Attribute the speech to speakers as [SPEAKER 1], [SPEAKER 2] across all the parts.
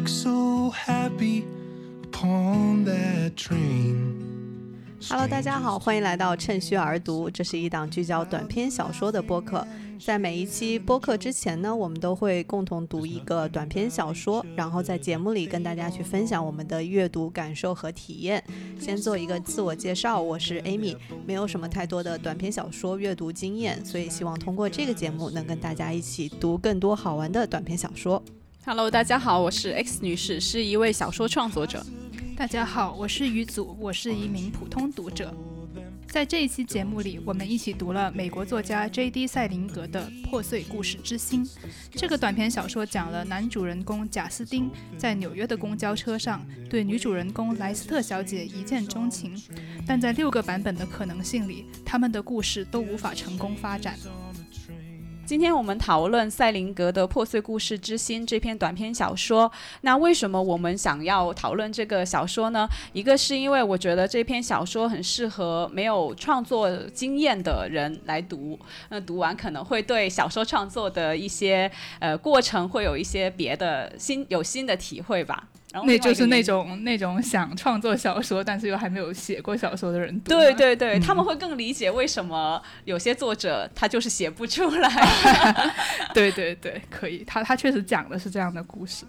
[SPEAKER 1] look so happy upon that train.
[SPEAKER 2] Hello，大家好，欢迎来到趁虚而读，这是一档聚焦短篇小说的播客。在每一期播客之前呢，我们都会共同读一个短篇小说，然后在节目里跟大家去分享我们的阅读感受和体验。先做一个自我介绍，我是 Amy，没有什么太多的短篇小说阅读经验，所以希望通过这个节目能跟大家一起读更多好玩的短篇小说。
[SPEAKER 3] Hello，大家好，我是 X 女士，是一位小说创作者。
[SPEAKER 4] 大家好，我是于祖，我是一名普通读者。在这一期节目里，我们一起读了美国作家 J.D. 塞林格的《破碎故事之心》。这个短篇小说讲了男主人公贾斯汀在纽约的公交车上对女主人公莱斯特小姐一见钟情，但在六个版本的可能性里，他们的故事都无法成功发展。
[SPEAKER 3] 今天我们讨论塞林格的《破碎故事之心》这篇短篇小说。那为什么我们想要讨论这个小说呢？一个是因为我觉得这篇小说很适合没有创作经验的人来读，那读完可能会对小说创作的一些呃过程会有一些别的新有新的体会吧。然后
[SPEAKER 4] 那就是那种那种想创作小说，但是又还没有写过小说的人。
[SPEAKER 3] 对对对，他们会更理解为什么有些作者他就是写不出来。
[SPEAKER 4] 对对对，可以，他他确实讲的是这样的故事。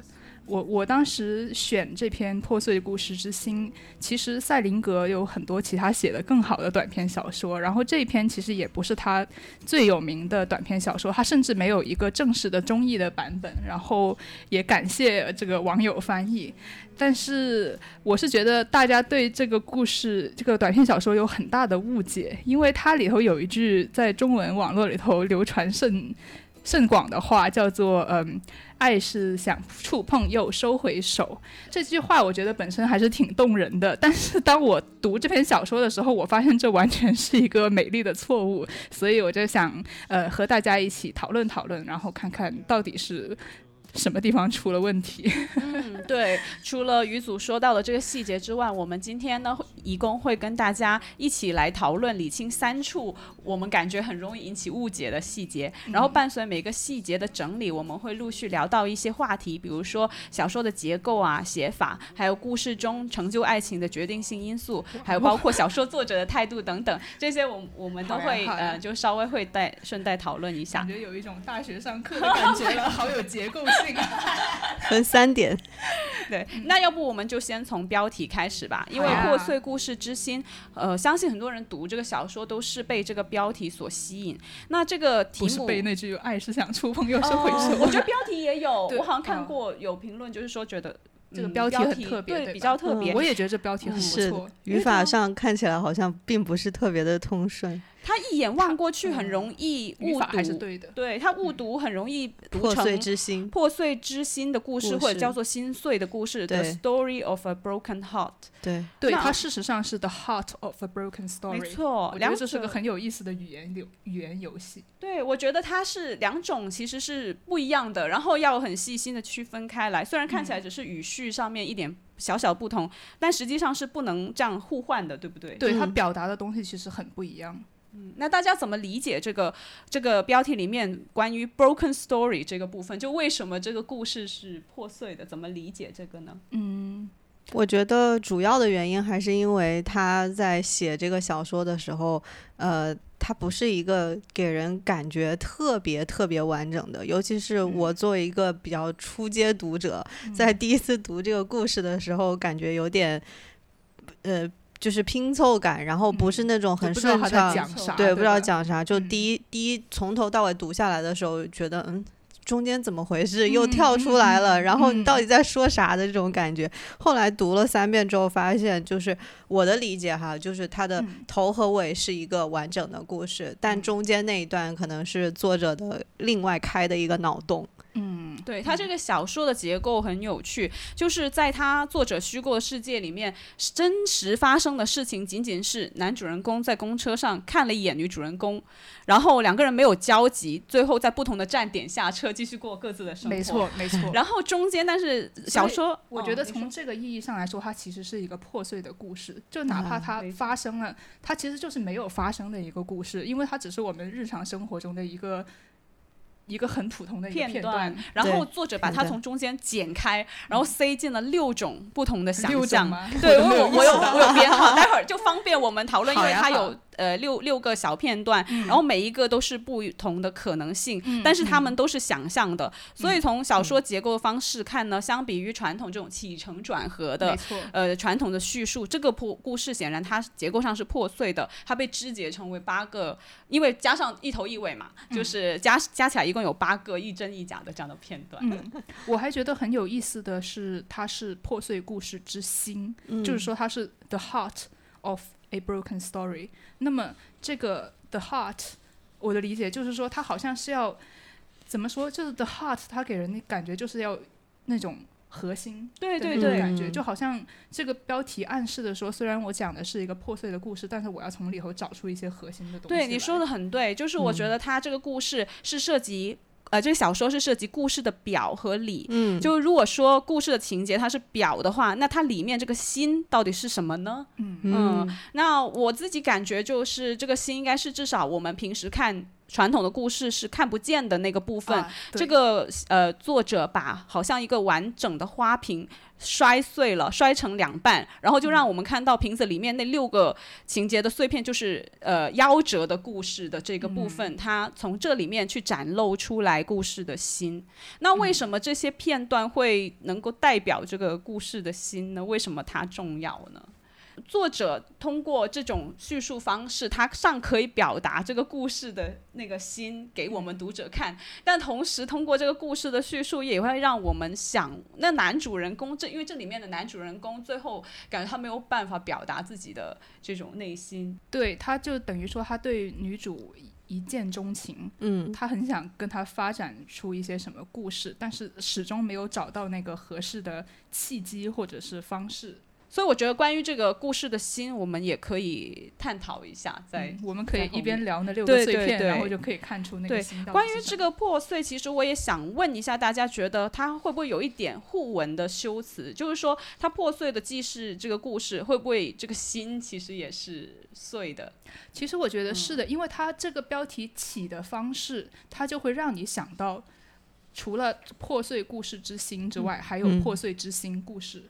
[SPEAKER 4] 我我当时选这篇《破碎故事之心》，其实赛林格有很多其他写的更好的短篇小说，然后这一篇其实也不是他最有名的短篇小说，他甚至没有一个正式的中译的版本，然后也感谢这个网友翻译。但是我是觉得大家对这个故事、这个短篇小说有很大的误解，因为它里头有一句在中文网络里头流传甚甚广的话，叫做“嗯，爱是想触碰又收回手”。这句话我觉得本身还是挺动人的，但是当我读这篇小说的时候，我发现这完全是一个美丽的错误，所以我就想呃和大家一起讨论讨论，然后看看到底是什么地方出了问题。
[SPEAKER 3] 嗯，对，除了于祖说到的这个细节之外，我们今天呢，一共会跟大家一起来讨论理清三处我们感觉很容易引起误解的细节，然后伴随每个细节的整理，我们会陆续聊到一些话题，比如说小说的结构啊、写法，还有故事中成就爱情的决定性因素，还有包括小说作者的态度等等，这些我我们都会呃，就稍微会带顺带讨论一下
[SPEAKER 4] 感。觉有一种大学上课的感觉了，好有结构性。
[SPEAKER 2] 分三点，
[SPEAKER 3] 对，那要不我们就先从标题开始吧，因为《破碎故事之心》，呃，相信很多人读这个小说都是被这个标题所吸引。那这个题
[SPEAKER 4] 不是
[SPEAKER 3] 目。
[SPEAKER 4] 被那句“爱是想触碰又是回首”
[SPEAKER 3] 哦我觉得标题也有，我好像看
[SPEAKER 4] 嗯
[SPEAKER 3] 过有评论，就是说觉得嗯
[SPEAKER 4] 这个标题很特别，
[SPEAKER 3] 对，
[SPEAKER 4] 对
[SPEAKER 3] 比较特别。
[SPEAKER 4] 我也觉得这标题很不错。
[SPEAKER 2] 语法上看起来好像并不是特别的通顺。
[SPEAKER 3] 他一眼望过去很
[SPEAKER 4] 嗯
[SPEAKER 3] 容易误读，
[SPEAKER 4] 对的。
[SPEAKER 3] 对他误读很容易读
[SPEAKER 2] 破碎
[SPEAKER 3] 成
[SPEAKER 2] 之心，
[SPEAKER 3] 破碎之心的故事，
[SPEAKER 2] 故事
[SPEAKER 3] 或者叫做心碎的故事，The Story of a Broken Heart。
[SPEAKER 2] 对，
[SPEAKER 4] 它事实上是 the heart of a broken story。
[SPEAKER 3] 没错，两
[SPEAKER 4] 我觉得这是个很有意思的语言流语言游戏。
[SPEAKER 3] 对，我觉得它是两种，其实是不一样的，然后要很细心的区分开来。虽然看起来
[SPEAKER 4] 嗯
[SPEAKER 3] 只是语序上面一点小小不同，但实际上是不能这样互换的，对不对？
[SPEAKER 4] 对，它
[SPEAKER 2] 嗯
[SPEAKER 4] 表达的东西其实很不一样。
[SPEAKER 3] 那大家怎么理解这个这个标题里面关于 broken story 这个部分？就为什么这个故事是破碎的？怎么理解这个呢？
[SPEAKER 4] 嗯，
[SPEAKER 2] 我觉得主要的原因还是因为他在写这个小说的时候，呃，他不是一个给人感觉特别特别完整的，尤其是我作为一个比较初阶读者，在第一次读这个故事的时候，感觉有点，呃，就是拼凑感，然后不是那种很顺畅，对，不知道讲啥，就
[SPEAKER 4] 嗯
[SPEAKER 2] 第一、第一从头到尾读下来的时候，觉得嗯。中间怎么回事？又
[SPEAKER 4] 嗯
[SPEAKER 2] 跳出来了，
[SPEAKER 4] 嗯
[SPEAKER 2] 然后你
[SPEAKER 4] 嗯
[SPEAKER 2] 到底在说啥的这种感觉。后来读了三遍之后，发现就是我的理解哈，就是它的
[SPEAKER 4] 嗯
[SPEAKER 2] 头和尾是一个完整的故事，但中间那一段可能是作者的另外开的一个脑洞。
[SPEAKER 4] 嗯，
[SPEAKER 3] 对他这个小说的结构很有趣，就是在他作者虚构的世界里面，真实发生的事情仅仅是男主人公在公车上看了一眼女主人公，然后两个人没有交集，最后在不同的站点下车，继续过各自的生活。
[SPEAKER 4] 没。错没错。
[SPEAKER 3] 然后中间，但是小说，
[SPEAKER 4] 我觉得从这个意义上来说，它其实是一个破碎的故事。就哪怕
[SPEAKER 2] 啊
[SPEAKER 4] 它发生了，它其实就是没有发生的一个故事，因为它只是我们日常生活中的一个一个很普通的一个片
[SPEAKER 3] 片段，然后作者把它从中间剪开，然后塞进了六种不同的想象。对，
[SPEAKER 4] 我都没
[SPEAKER 3] 我我有我有编号，待会儿就方便我们讨论，因为它有呃六六个小片段，
[SPEAKER 4] 嗯。
[SPEAKER 3] 然后每一个都是不同的可能性，但是他。们都是想象的，所以从小说结构方式看呢，相比于传统这种起承转合的呃传统的叙述，这个破故事显然它结构上是破碎的，它被肢解成为八个，因为加上一头一尾嘛，就是加加起来一共有八个一真一假的这样的片段。
[SPEAKER 4] 嗯，我还觉得很有意思的是，它是破碎故事之心，就是说它是 the heart of a broken story。那么这个 the heart，我的理解就是说，它好像是要怎么说，就是 the heart，它给人的感觉就是要那种核心
[SPEAKER 3] 对对对，
[SPEAKER 4] 感觉，
[SPEAKER 2] 嗯
[SPEAKER 4] 就好像这个标题暗示的说，虽然我讲的是一个破碎的故事，但是我要从里头找出一些核心的东西。
[SPEAKER 3] 对你说的很对，就是我觉得它这个故事是涉及。呃，这个小说是涉及故事的表和里，
[SPEAKER 2] 嗯，
[SPEAKER 3] 就如果说故事的情节它是表的话，那它里面这个心到底是什么呢？
[SPEAKER 4] 嗯。
[SPEAKER 3] 嗯，那我自己感觉就是这个心应该是至少我们平时看传统的故事是看不见的那个部分。
[SPEAKER 4] 啊
[SPEAKER 3] 这个呃，作者把好像一个完整的花瓶摔碎了，摔成两半，然后就让我们看到瓶子里面那六个情节的碎片，就是呃夭折的故事的这个部分，它从这里面去展露出来故事的心。那为什么这些片段会能够代表这个故事的心呢？为什么它重要呢？作者通过这种叙述方式，他尚可以表达这个故事的那个心给我们读者看，但同时通过这个故事的叙述，也会让我们想，那男主人公这因为这里面的男主人公最后感觉他没有办法表达自己的这种内心，
[SPEAKER 4] 对，他就等于说他对女主一见钟情，
[SPEAKER 2] 嗯。
[SPEAKER 4] 他很想跟他发展出一些什么故事，但是始终没有找到那个合适的契机或者是方式。
[SPEAKER 3] 所以我觉得关于这个故事的心，我们也可以探讨一下，在
[SPEAKER 4] 嗯我们可以一边聊那六个碎片，
[SPEAKER 3] 对对对
[SPEAKER 4] 然后就可以看出那个心
[SPEAKER 3] 关于这个破碎，其实我也想问一下大家，觉得它会不会有一点互文的修辞？就是说，它破碎的既是这个故事，会不会这个心其实也是碎的？
[SPEAKER 4] 其实我觉得是的，因为它这个标题起的方式，它就会让你想到，除了破碎故事之心之外，还有
[SPEAKER 2] 嗯
[SPEAKER 4] 破碎之心故事。
[SPEAKER 2] 嗯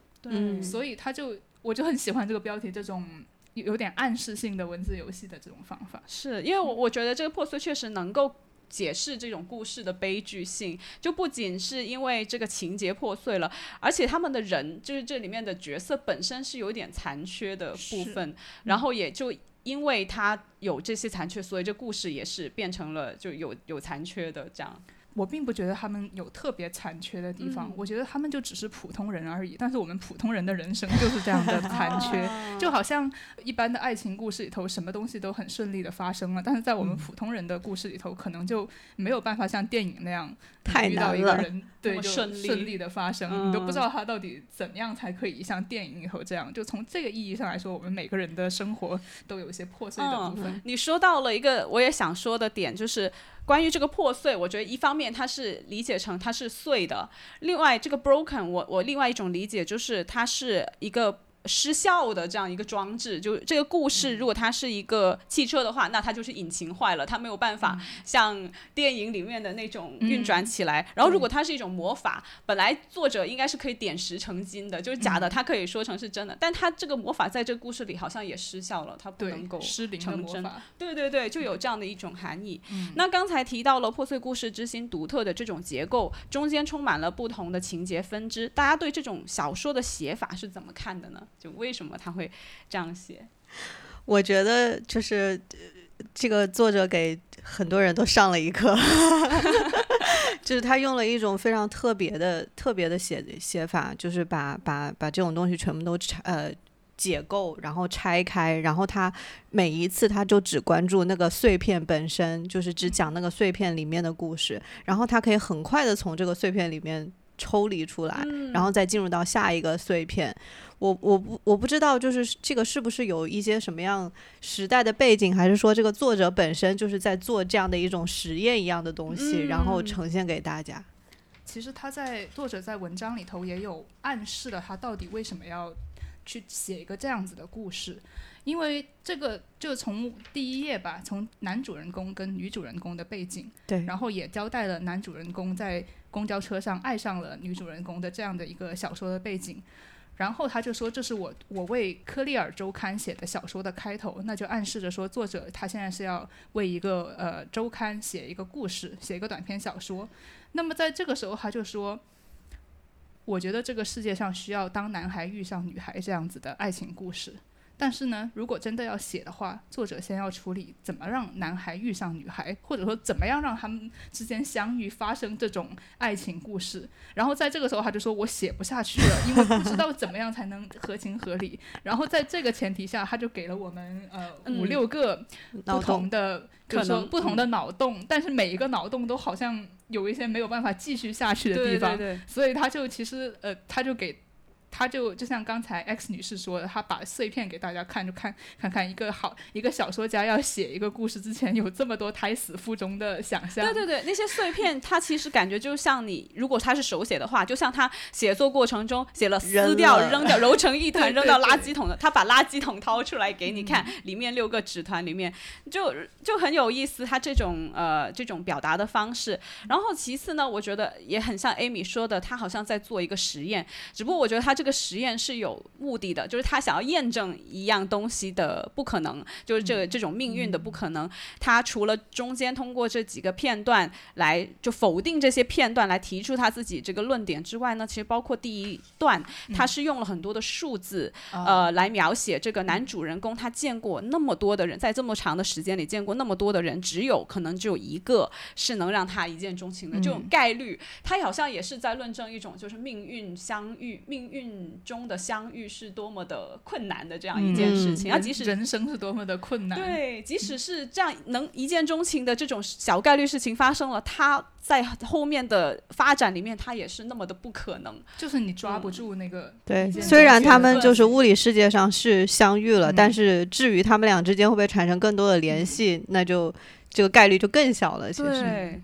[SPEAKER 4] 所以他就我就很喜欢这个标题这种有有点暗示性的文字游戏的这种方法。
[SPEAKER 3] 是因为我我觉得这个破碎确实能够。解释这种故事的悲剧性，就不仅是因为这个情节破碎了，而且他们的人，就是这里面的角色本身是有一点残缺的部分，然后也就因为他有这些残缺，所以这故事也是变成了就有有残缺的这样。
[SPEAKER 4] 我并不觉得他们有特别残缺的地方，
[SPEAKER 3] 嗯
[SPEAKER 4] 我觉得他们就只是普通人而已。但是我们普通人的人生就是这样的 残缺，
[SPEAKER 3] 哦
[SPEAKER 4] 就好像一般的爱情故事里头，什么东西都很顺利的发生了，但是在我们普通人的故事里头，可能就没有办法像电影那样
[SPEAKER 2] 太
[SPEAKER 4] 遇到一个人，对，就
[SPEAKER 3] 顺利
[SPEAKER 4] 顺利的发生，
[SPEAKER 3] 嗯
[SPEAKER 4] 你都不知道他到底怎样才可以像电影里头这样。就从这个意义上来说，我们每个人的生活都有一些破碎的部分。
[SPEAKER 3] 嗯。你说到了一个我也想说的点，就是关于这个破碎，我觉得一方面它是理解成它是碎的，另外这个 broken，我我另外一种理解就是它是一个。失效的这样一个装置，就这个故事，如果它是一个汽车的话，那它就是引擎坏了，它没有办法像电影里面的那种运转起来。然后，如果它是一种魔法，本来作者应该是可以点石成金的，就是假的，它可以说成是真的，但它这个魔法在这个故事里好像也失效了，它不能够，
[SPEAKER 4] 失灵
[SPEAKER 3] 成真。对对对，就有这样的一种含义。
[SPEAKER 4] 嗯
[SPEAKER 3] 那刚才提到了破碎故事之心独特的这种结构，中间充满了不同的情节分支。大家对这种小说的写法是怎么看的呢？就为什么他会这样写？
[SPEAKER 2] 我觉得就是这个作者给很多人都上了一课，就是他用了一种非常特别的、特别的写写法，就是把把把这种东西全部都拆呃解构，然后拆开，然后他每一次他就只关注那个碎片本身，就是只讲那个碎片里面的故事，然后他可以很快的从这个碎片里面抽离出来，然后再进入到下一个碎片。我我不我不知道，就是这个是不是有一些什么样时代的背景，还是说这个作者本身就是在做这样的一种实验一样的东西，然后
[SPEAKER 3] 嗯
[SPEAKER 2] 呈现给大家。
[SPEAKER 4] 其实他在作者在文章里头也有暗示了他到底为什么要去写一个这样子的故事，因为这个就从第一页吧，从男主人公跟女主人公的背景，
[SPEAKER 2] 对，
[SPEAKER 4] 然后也交代了男主人公在公交车上爱上了女主人公的这样的一个小说的背景。然后他就说：“这是我我为《科利尔周刊》写的小说的开头，那就暗示着说，作者他现在是要为一个呃周刊写一个故事，写一个短篇小说。那么在这个时候，他就说，我觉得这个世界上需要当男孩遇上女孩这样子的爱情故事。但是呢，如果真的要写的话，作者先要处理怎么让男孩遇上女孩，或者说怎么样让他们之间相遇，发生这种爱情故事。然后在这个时候，他就说我写不下去了，因为不知道怎么样才能合情合理。然后在这个前提下，他就给了我们呃五六个不同的，可能不同的脑洞，但是每一个脑洞都好像有一些没有办法继续下去的地方，所以他就其实呃，他就给。他就就像刚才 X 女士说的，他把碎片给大家看，就看看看一个好一个小说家要写一个故事之前有这么多胎死腹中的想象。
[SPEAKER 3] 对对对，那些碎片，他其实感觉就像你，如果他是手写的话，就像他写作过程中写了撕掉、扔掉、揉成一 团扔到垃圾桶的，他把垃圾桶掏出来给你看，里面六个纸团里面就就很有意思，他这种呃这种表达的方式。然后其次呢，我觉得也很像 Amy 说的，他好像在做一个实验，只不过我觉得他。这个实验是有目的的，就是他想要验证一样东西的不可能，就是这个这种命运的不可能。他除了中间通过这几个片段来就否定这些片段，来提出他自己这个论点之外呢，其实包括第一段，他是用了很多的数字，呃，来描写这个男主人公他见过那么多的人，在这么长的时间里见过那么多的人，只有可能只有一个是能让他一见钟情的这种概率，他好像也是在论证一种就是命运相遇，命运。中的相遇是多么的困难的这样一件事情，啊，即使
[SPEAKER 4] 人生是多么的困难，
[SPEAKER 3] 对，即使是这样能一见钟情的这种小概率事情发生了，他在后面的发展里面，他也是那么的不可能，
[SPEAKER 4] 就是你抓不住那个。
[SPEAKER 2] 对，虽然他们就是物理世界上是相遇了，但是至于他们俩之间会不会产生更多的联系，那就这个概率就更小了。其实，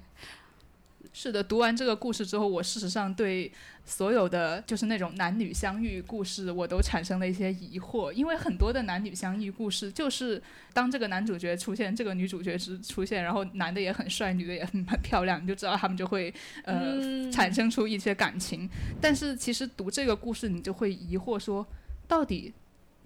[SPEAKER 4] 是的，读完这个故事之后，我事实上对。所有的就是那种男女相遇故事，我都产生了一些疑惑，因为很多的男女相遇故事，就是当这个男主角出现，这个女主角是出现，然后男的也很帅，女的也很很漂亮，你就知道他们就会呃产生出一些感情。但是其实读这个故事，你就会疑惑说，到底。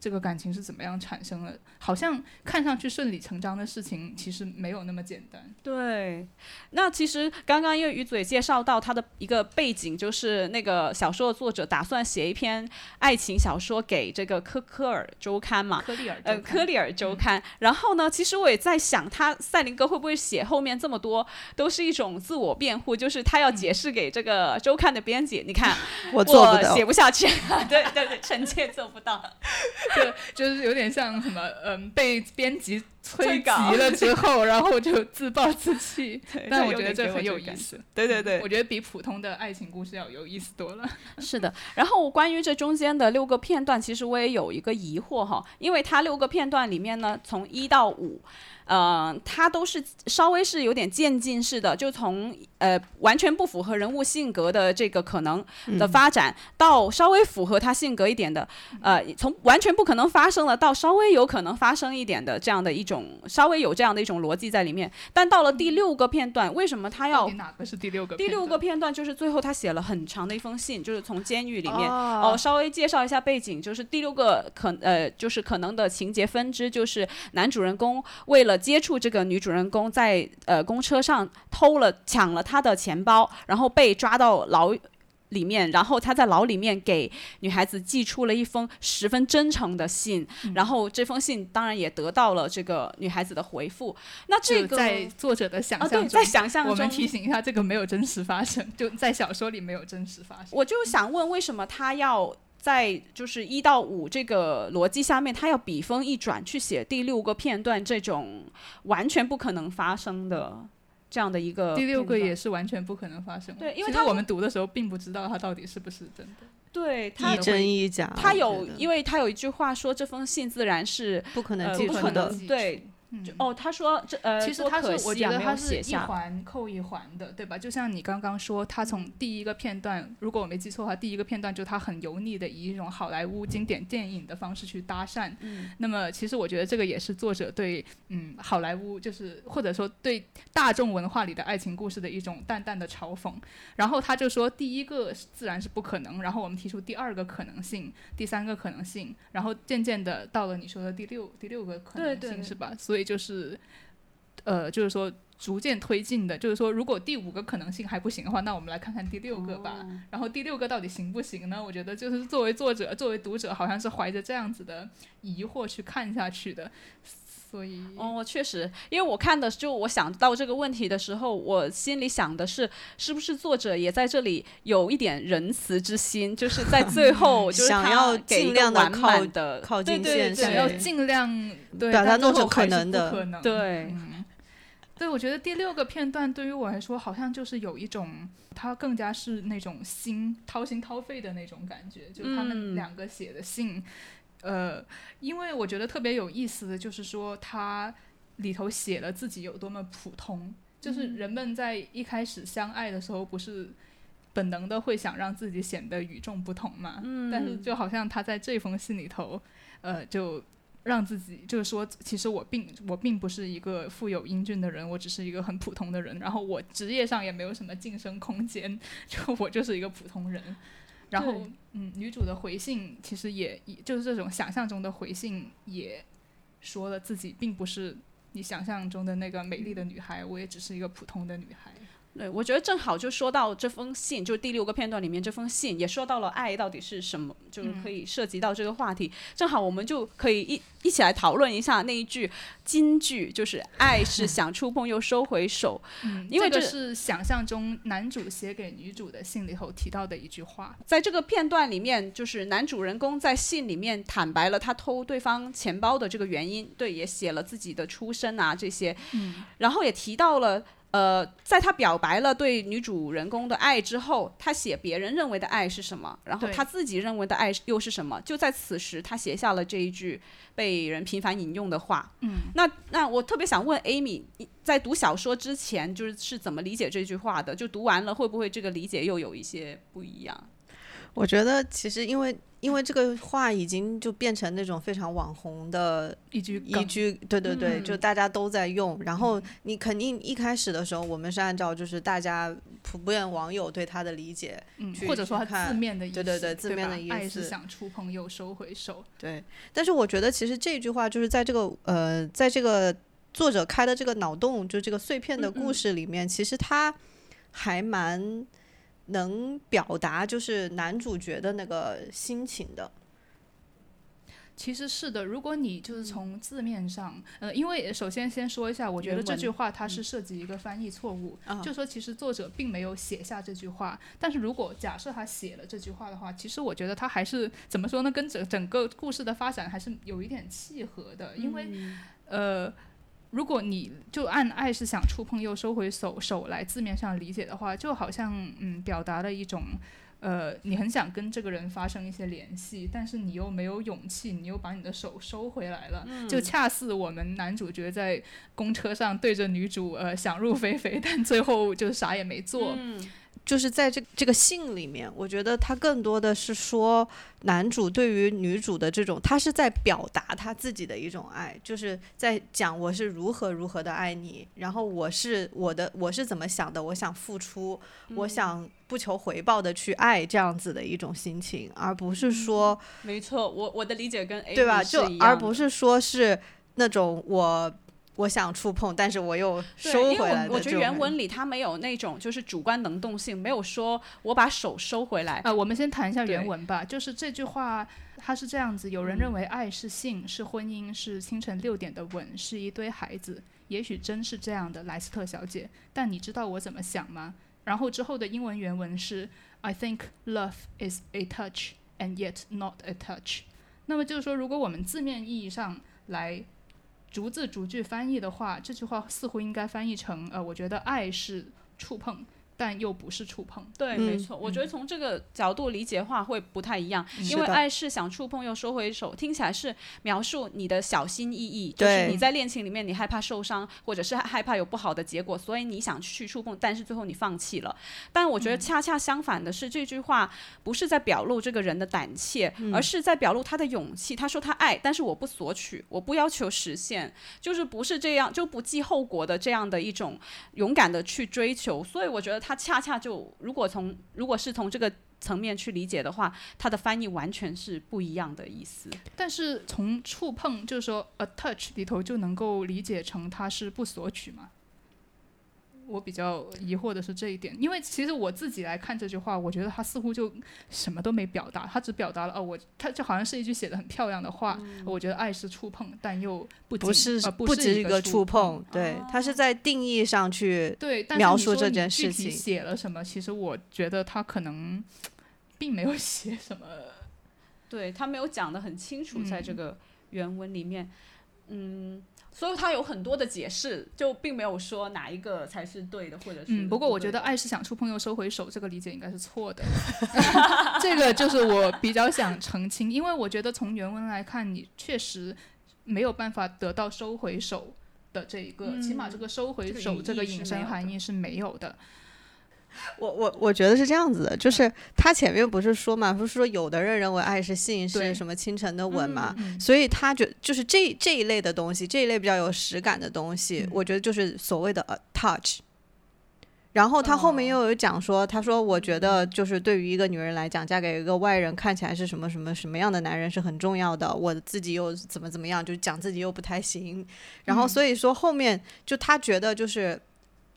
[SPEAKER 4] 这个感情是怎么样产生的？好像看上去顺理成章的事情，其实没有那么简单。
[SPEAKER 3] 对，那其实刚刚因为鱼嘴介绍到他的一个背景，就是那个小说的作者打算写一篇爱情小说给这个科科尔周刊嘛，
[SPEAKER 4] 科利尔
[SPEAKER 3] 呃科利尔周刊。然后呢，其实我也在想，他赛林哥会不会写后面这么多都是一种自我辩护，就是他要解释给这个周刊的编辑，你看
[SPEAKER 2] 我做不
[SPEAKER 3] 到，写不下去，对对对，臣妾做不到。
[SPEAKER 4] 就就是有点像什么，嗯，被编辑催急了之 后，然后就自暴自弃。但我觉得这很有意思。
[SPEAKER 3] 对对对，
[SPEAKER 4] 我觉得比普通的爱情故事要有意思多了。
[SPEAKER 3] 是的。然后关于这中间的六个片段，其实我也有一个疑惑哈，因为它六个片段里面呢，从一到五。呃，它都是稍微是有点渐进式的，就从呃完全不符合人物性格的这个可能的发展，到稍微符合他性格一点的，呃，从完全不可能发生了到稍微有可能发生一点的这样的一种稍微有这样的一种逻辑在里面。但到了第六个片段，为什么他要
[SPEAKER 4] 哪个是第六个？
[SPEAKER 3] 第六个片段就是最后他写了很长的一封信，就是从监狱里面哦，稍微介绍一下背景，就是第六个可呃就是可能的情节分支，就是男主人公为了。接触这个女主人公在呃公车上偷了抢了她的钱包，然后被抓到牢里面，然后他在牢里面给女孩子寄出了一封十分真诚的信，然后这封信当然也得到了这个女孩子的回复。那这个
[SPEAKER 4] 在作者的想象中，
[SPEAKER 3] 在想象中，
[SPEAKER 4] 我们提醒一下，这个没有真实发生，就在小说里没有真实发生。
[SPEAKER 3] 我就想问，为什么他要？在就是一到五这个逻辑下面，他要笔锋一转去写第六个片段，这种完全不可能发生的这样的一个。
[SPEAKER 4] 第六个也是完全不可能发生。
[SPEAKER 3] 对，因为他
[SPEAKER 4] 我们读的时候并不知道他到底是不是真的。
[SPEAKER 3] 对，
[SPEAKER 2] 一真一假。
[SPEAKER 3] 他有，因为他有一句话说，这封信自然是
[SPEAKER 2] 不可能
[SPEAKER 3] 寄
[SPEAKER 2] 出的。
[SPEAKER 3] 对。就哦，他说这呃，
[SPEAKER 4] 其实他是，我觉得他是
[SPEAKER 3] 一
[SPEAKER 4] 环扣一环的，对吧？就像你刚刚说，他从第一个片段，如果我没记错的话，第一个片段就他很油腻的以一种好莱坞经典电影的方式去搭讪。
[SPEAKER 3] 嗯。
[SPEAKER 4] 那么，其实我觉得这个也是作者对嗯好莱坞，就是或者说对大众文化里的爱情故事的一种淡淡的嘲讽。然后他就说，第一个自然是不可能，然后我们提出第二个可能性，第三个可能性，然后渐渐的到了你说的第六第六个可能性，是吧？所以。就是，呃，就是说逐渐推进的。就是说，如果第五个可能性还不行的话，那我们来看看第六个吧。然后第六个到底行不行呢？我觉得就是作为作者、作为读者，好像是怀着这样子的疑惑去看下去的。所以
[SPEAKER 3] 哦，确实，因为我看的就我想到这个问题的时候，我心里想的是，是不是作者也在这里有一点仁慈之心，就是在最后 就是
[SPEAKER 2] 想要
[SPEAKER 3] 尽
[SPEAKER 2] 量
[SPEAKER 3] 的
[SPEAKER 2] 靠
[SPEAKER 3] 的
[SPEAKER 2] 靠近现
[SPEAKER 4] 实，要尽量
[SPEAKER 2] 把它弄成
[SPEAKER 4] 可
[SPEAKER 2] 能的，
[SPEAKER 3] 对，
[SPEAKER 4] 对，我觉得第六个片段对于我来说，好像就是有一种，他更加是那种心掏心掏肺的那种感觉，就他们两个写的信。呃，因为我觉得特别有意思的就是说，他里头写了自己有多么普通，就是人们在一开始相爱的时候，不是本能的会想让自己显得与众不同嘛？嗯。但是就好像他在这封信里头，呃，就让自己就是说，其实我并我并不是一个富有英俊的人，我只是一个很普通的人，然后我职业上也没有什么晋升空间，就我就是一个普通人。然后，嗯，女主的回信其实也，就是这种想象中的回信，也说了自己并不是你想象中的那个美丽的女孩，我也只是一个普通的女孩。
[SPEAKER 3] 对，我觉得正好就说到这封信，就第六个片段里面这封信也说到了爱到底是什么，就是可以涉及到这个话题。正好我们就可以一一起来讨论一下那一句金句，就是“爱是想触碰又收回手 ”。
[SPEAKER 4] 嗯，
[SPEAKER 3] 因为这
[SPEAKER 4] 是想象中男主写给女主的信里头提到的一句话。
[SPEAKER 3] 在这个片段里面，就是男主人公在信里面坦白了他偷对方钱包的这个原因，对，也写了自己的出身啊这些，
[SPEAKER 4] 嗯，
[SPEAKER 3] 然后也提到了。呃，在他表白了对女主人公的爱之后，他写别人认为的爱是什么，然后他自己认为的爱又是什么？就在此时，他写下了这一句被人频繁引用的话。
[SPEAKER 4] 嗯，
[SPEAKER 3] 那那我特别想问 Amy，在读小说之前，就是是怎么理解这句话的？就读完了，会不会这个理解又有一些不一样？
[SPEAKER 2] 我觉得其实因为。因为这个话已经就变成那种非常网红的
[SPEAKER 4] 一句
[SPEAKER 2] 一句，对对对，就大家都在用。然后你肯定一开始的时候，我们是按照就是大家普遍网友对他的理解，
[SPEAKER 4] 嗯，或者说
[SPEAKER 2] 他
[SPEAKER 4] 字面的意思，
[SPEAKER 2] 对对对，字面的意思，
[SPEAKER 4] 爱是想触碰又收回手。
[SPEAKER 2] 对，但是我觉得其实这句话就是在这个呃，在这个作者开的这个脑洞，就这个碎片的故事里面，其实他还蛮。能表达就是男主角的那个心情的，
[SPEAKER 4] 其实是的。如果你就是从字面上，呃，因为首先先说一下，我觉得这句话它是涉及一个翻译错误，就说其实作者并没有写下这句话。但是如果假设他写了这句话的话，其实我觉得他还是怎么说呢？跟整整个故事的发展还是有一点契合的，因为呃。如果你就按“爱是想触碰又收回手手”来字面上理解的话，就好像嗯，表达了一种，呃，你很想跟这个人发生一些联系，但是你又没有勇气，你又把你的手收回来了，就恰似我们男主角在公车上对着女主呃想入非非，但最后就啥也没做。
[SPEAKER 2] 就是在这这个信里面，我觉得他更多的是说男主对于女主的这种，他是在表达他自己的一种爱，就是在讲我是如何如何的爱你，然后我是我的我是怎么想的，我想付出，我想不求回报的去爱这样子的一种心情，而不是说，
[SPEAKER 3] 没错，我我的理解跟 A
[SPEAKER 2] 对吧？就而不是说是那种我。我想触碰，但是我又收回来
[SPEAKER 3] 我我觉得原文里它没有那种就是主观能动性，没有说我把手收回来。
[SPEAKER 4] 呃，我们先谈一下原文吧。就是这句话，它是这样子：有人认为爱是性，是婚姻，是清晨六点的吻，是一堆孩子。也许真是这样的，莱斯特小姐。但你知道我怎么想吗？然后之后的英文原文是：I think love is a touch and yet not a touch。那么就是说，如果我们字面意义上来。逐字逐句翻译的话，这句话似乎应该翻译成：呃，我觉得爱是触碰，但又不是触碰。
[SPEAKER 3] 对，
[SPEAKER 2] 嗯
[SPEAKER 3] 没错，我觉得从这个角度理解话会不太一样，因为爱是想触碰又收回手，听起来是描述你的小心翼翼，就是你在恋情里面你害怕受伤，或者是害怕有不好的结果，所以你想去触碰，但是最后你放弃了。但我觉得恰恰相反的是，这句话不是在表露这个人的胆怯，
[SPEAKER 2] 嗯
[SPEAKER 3] 而是在表露他的勇气。他说他爱，但是我不索取，我不要求实现，就是不是这样，就不计后果的这样的一种勇敢的去追求。所以我觉得他恰恰就，如果从如果是从这个层面去理解的话，他的翻译完全是不一样的意思。
[SPEAKER 4] 但是从触碰，就是说 a touch 里头就能够理解成它是不索取嘛。我比较疑惑的是这一点，因为其实我自己来看这句话，我觉得他似乎就什么都没表达，他只表达了哦，我他就好像是一句写的很漂亮的话，我觉得爱是触碰，但又不
[SPEAKER 2] 不
[SPEAKER 4] 仅
[SPEAKER 2] 是
[SPEAKER 4] 呃不
[SPEAKER 2] 只一
[SPEAKER 4] 个
[SPEAKER 2] 触
[SPEAKER 4] 碰，
[SPEAKER 2] 对，他是在定义上去
[SPEAKER 4] 对，但是
[SPEAKER 2] 描述这件
[SPEAKER 4] 具体
[SPEAKER 2] 事情
[SPEAKER 4] 写了什么？其实我觉得他可能并没有写什么。
[SPEAKER 3] 对他没有讲的很清楚，在这
[SPEAKER 4] 嗯
[SPEAKER 3] 个原文里面，嗯。所以他有很多的解释，就并没有说哪一个才是对的，或者是
[SPEAKER 4] 嗯，不过我觉得爱是想触碰又收回手，这个理解应该是错的。这个就是我比较想澄清，因为我觉得从原文来看，你确实没有办法得到收回手的这一个，起码这个收回手这个引申
[SPEAKER 3] 义是没有的
[SPEAKER 4] 含义是没有的。
[SPEAKER 2] 我我我觉得是这样子的，就是他前面不是说嘛，不是说有的人认为爱是信，是什么清晨的吻嘛，
[SPEAKER 4] 嗯
[SPEAKER 2] 所以他觉就是这这一类的东西，这一类比较有实感的东西，
[SPEAKER 4] 嗯
[SPEAKER 2] 我觉得就是所谓的 a touch。然后他后面又有讲说，他说我觉得就是对于一个女人来讲，嫁给一个外人看起来是什么什么什么样的男人是很重要的，我自己又怎么怎么样，就讲自己又不太行。然后所以说后面就他觉得就是。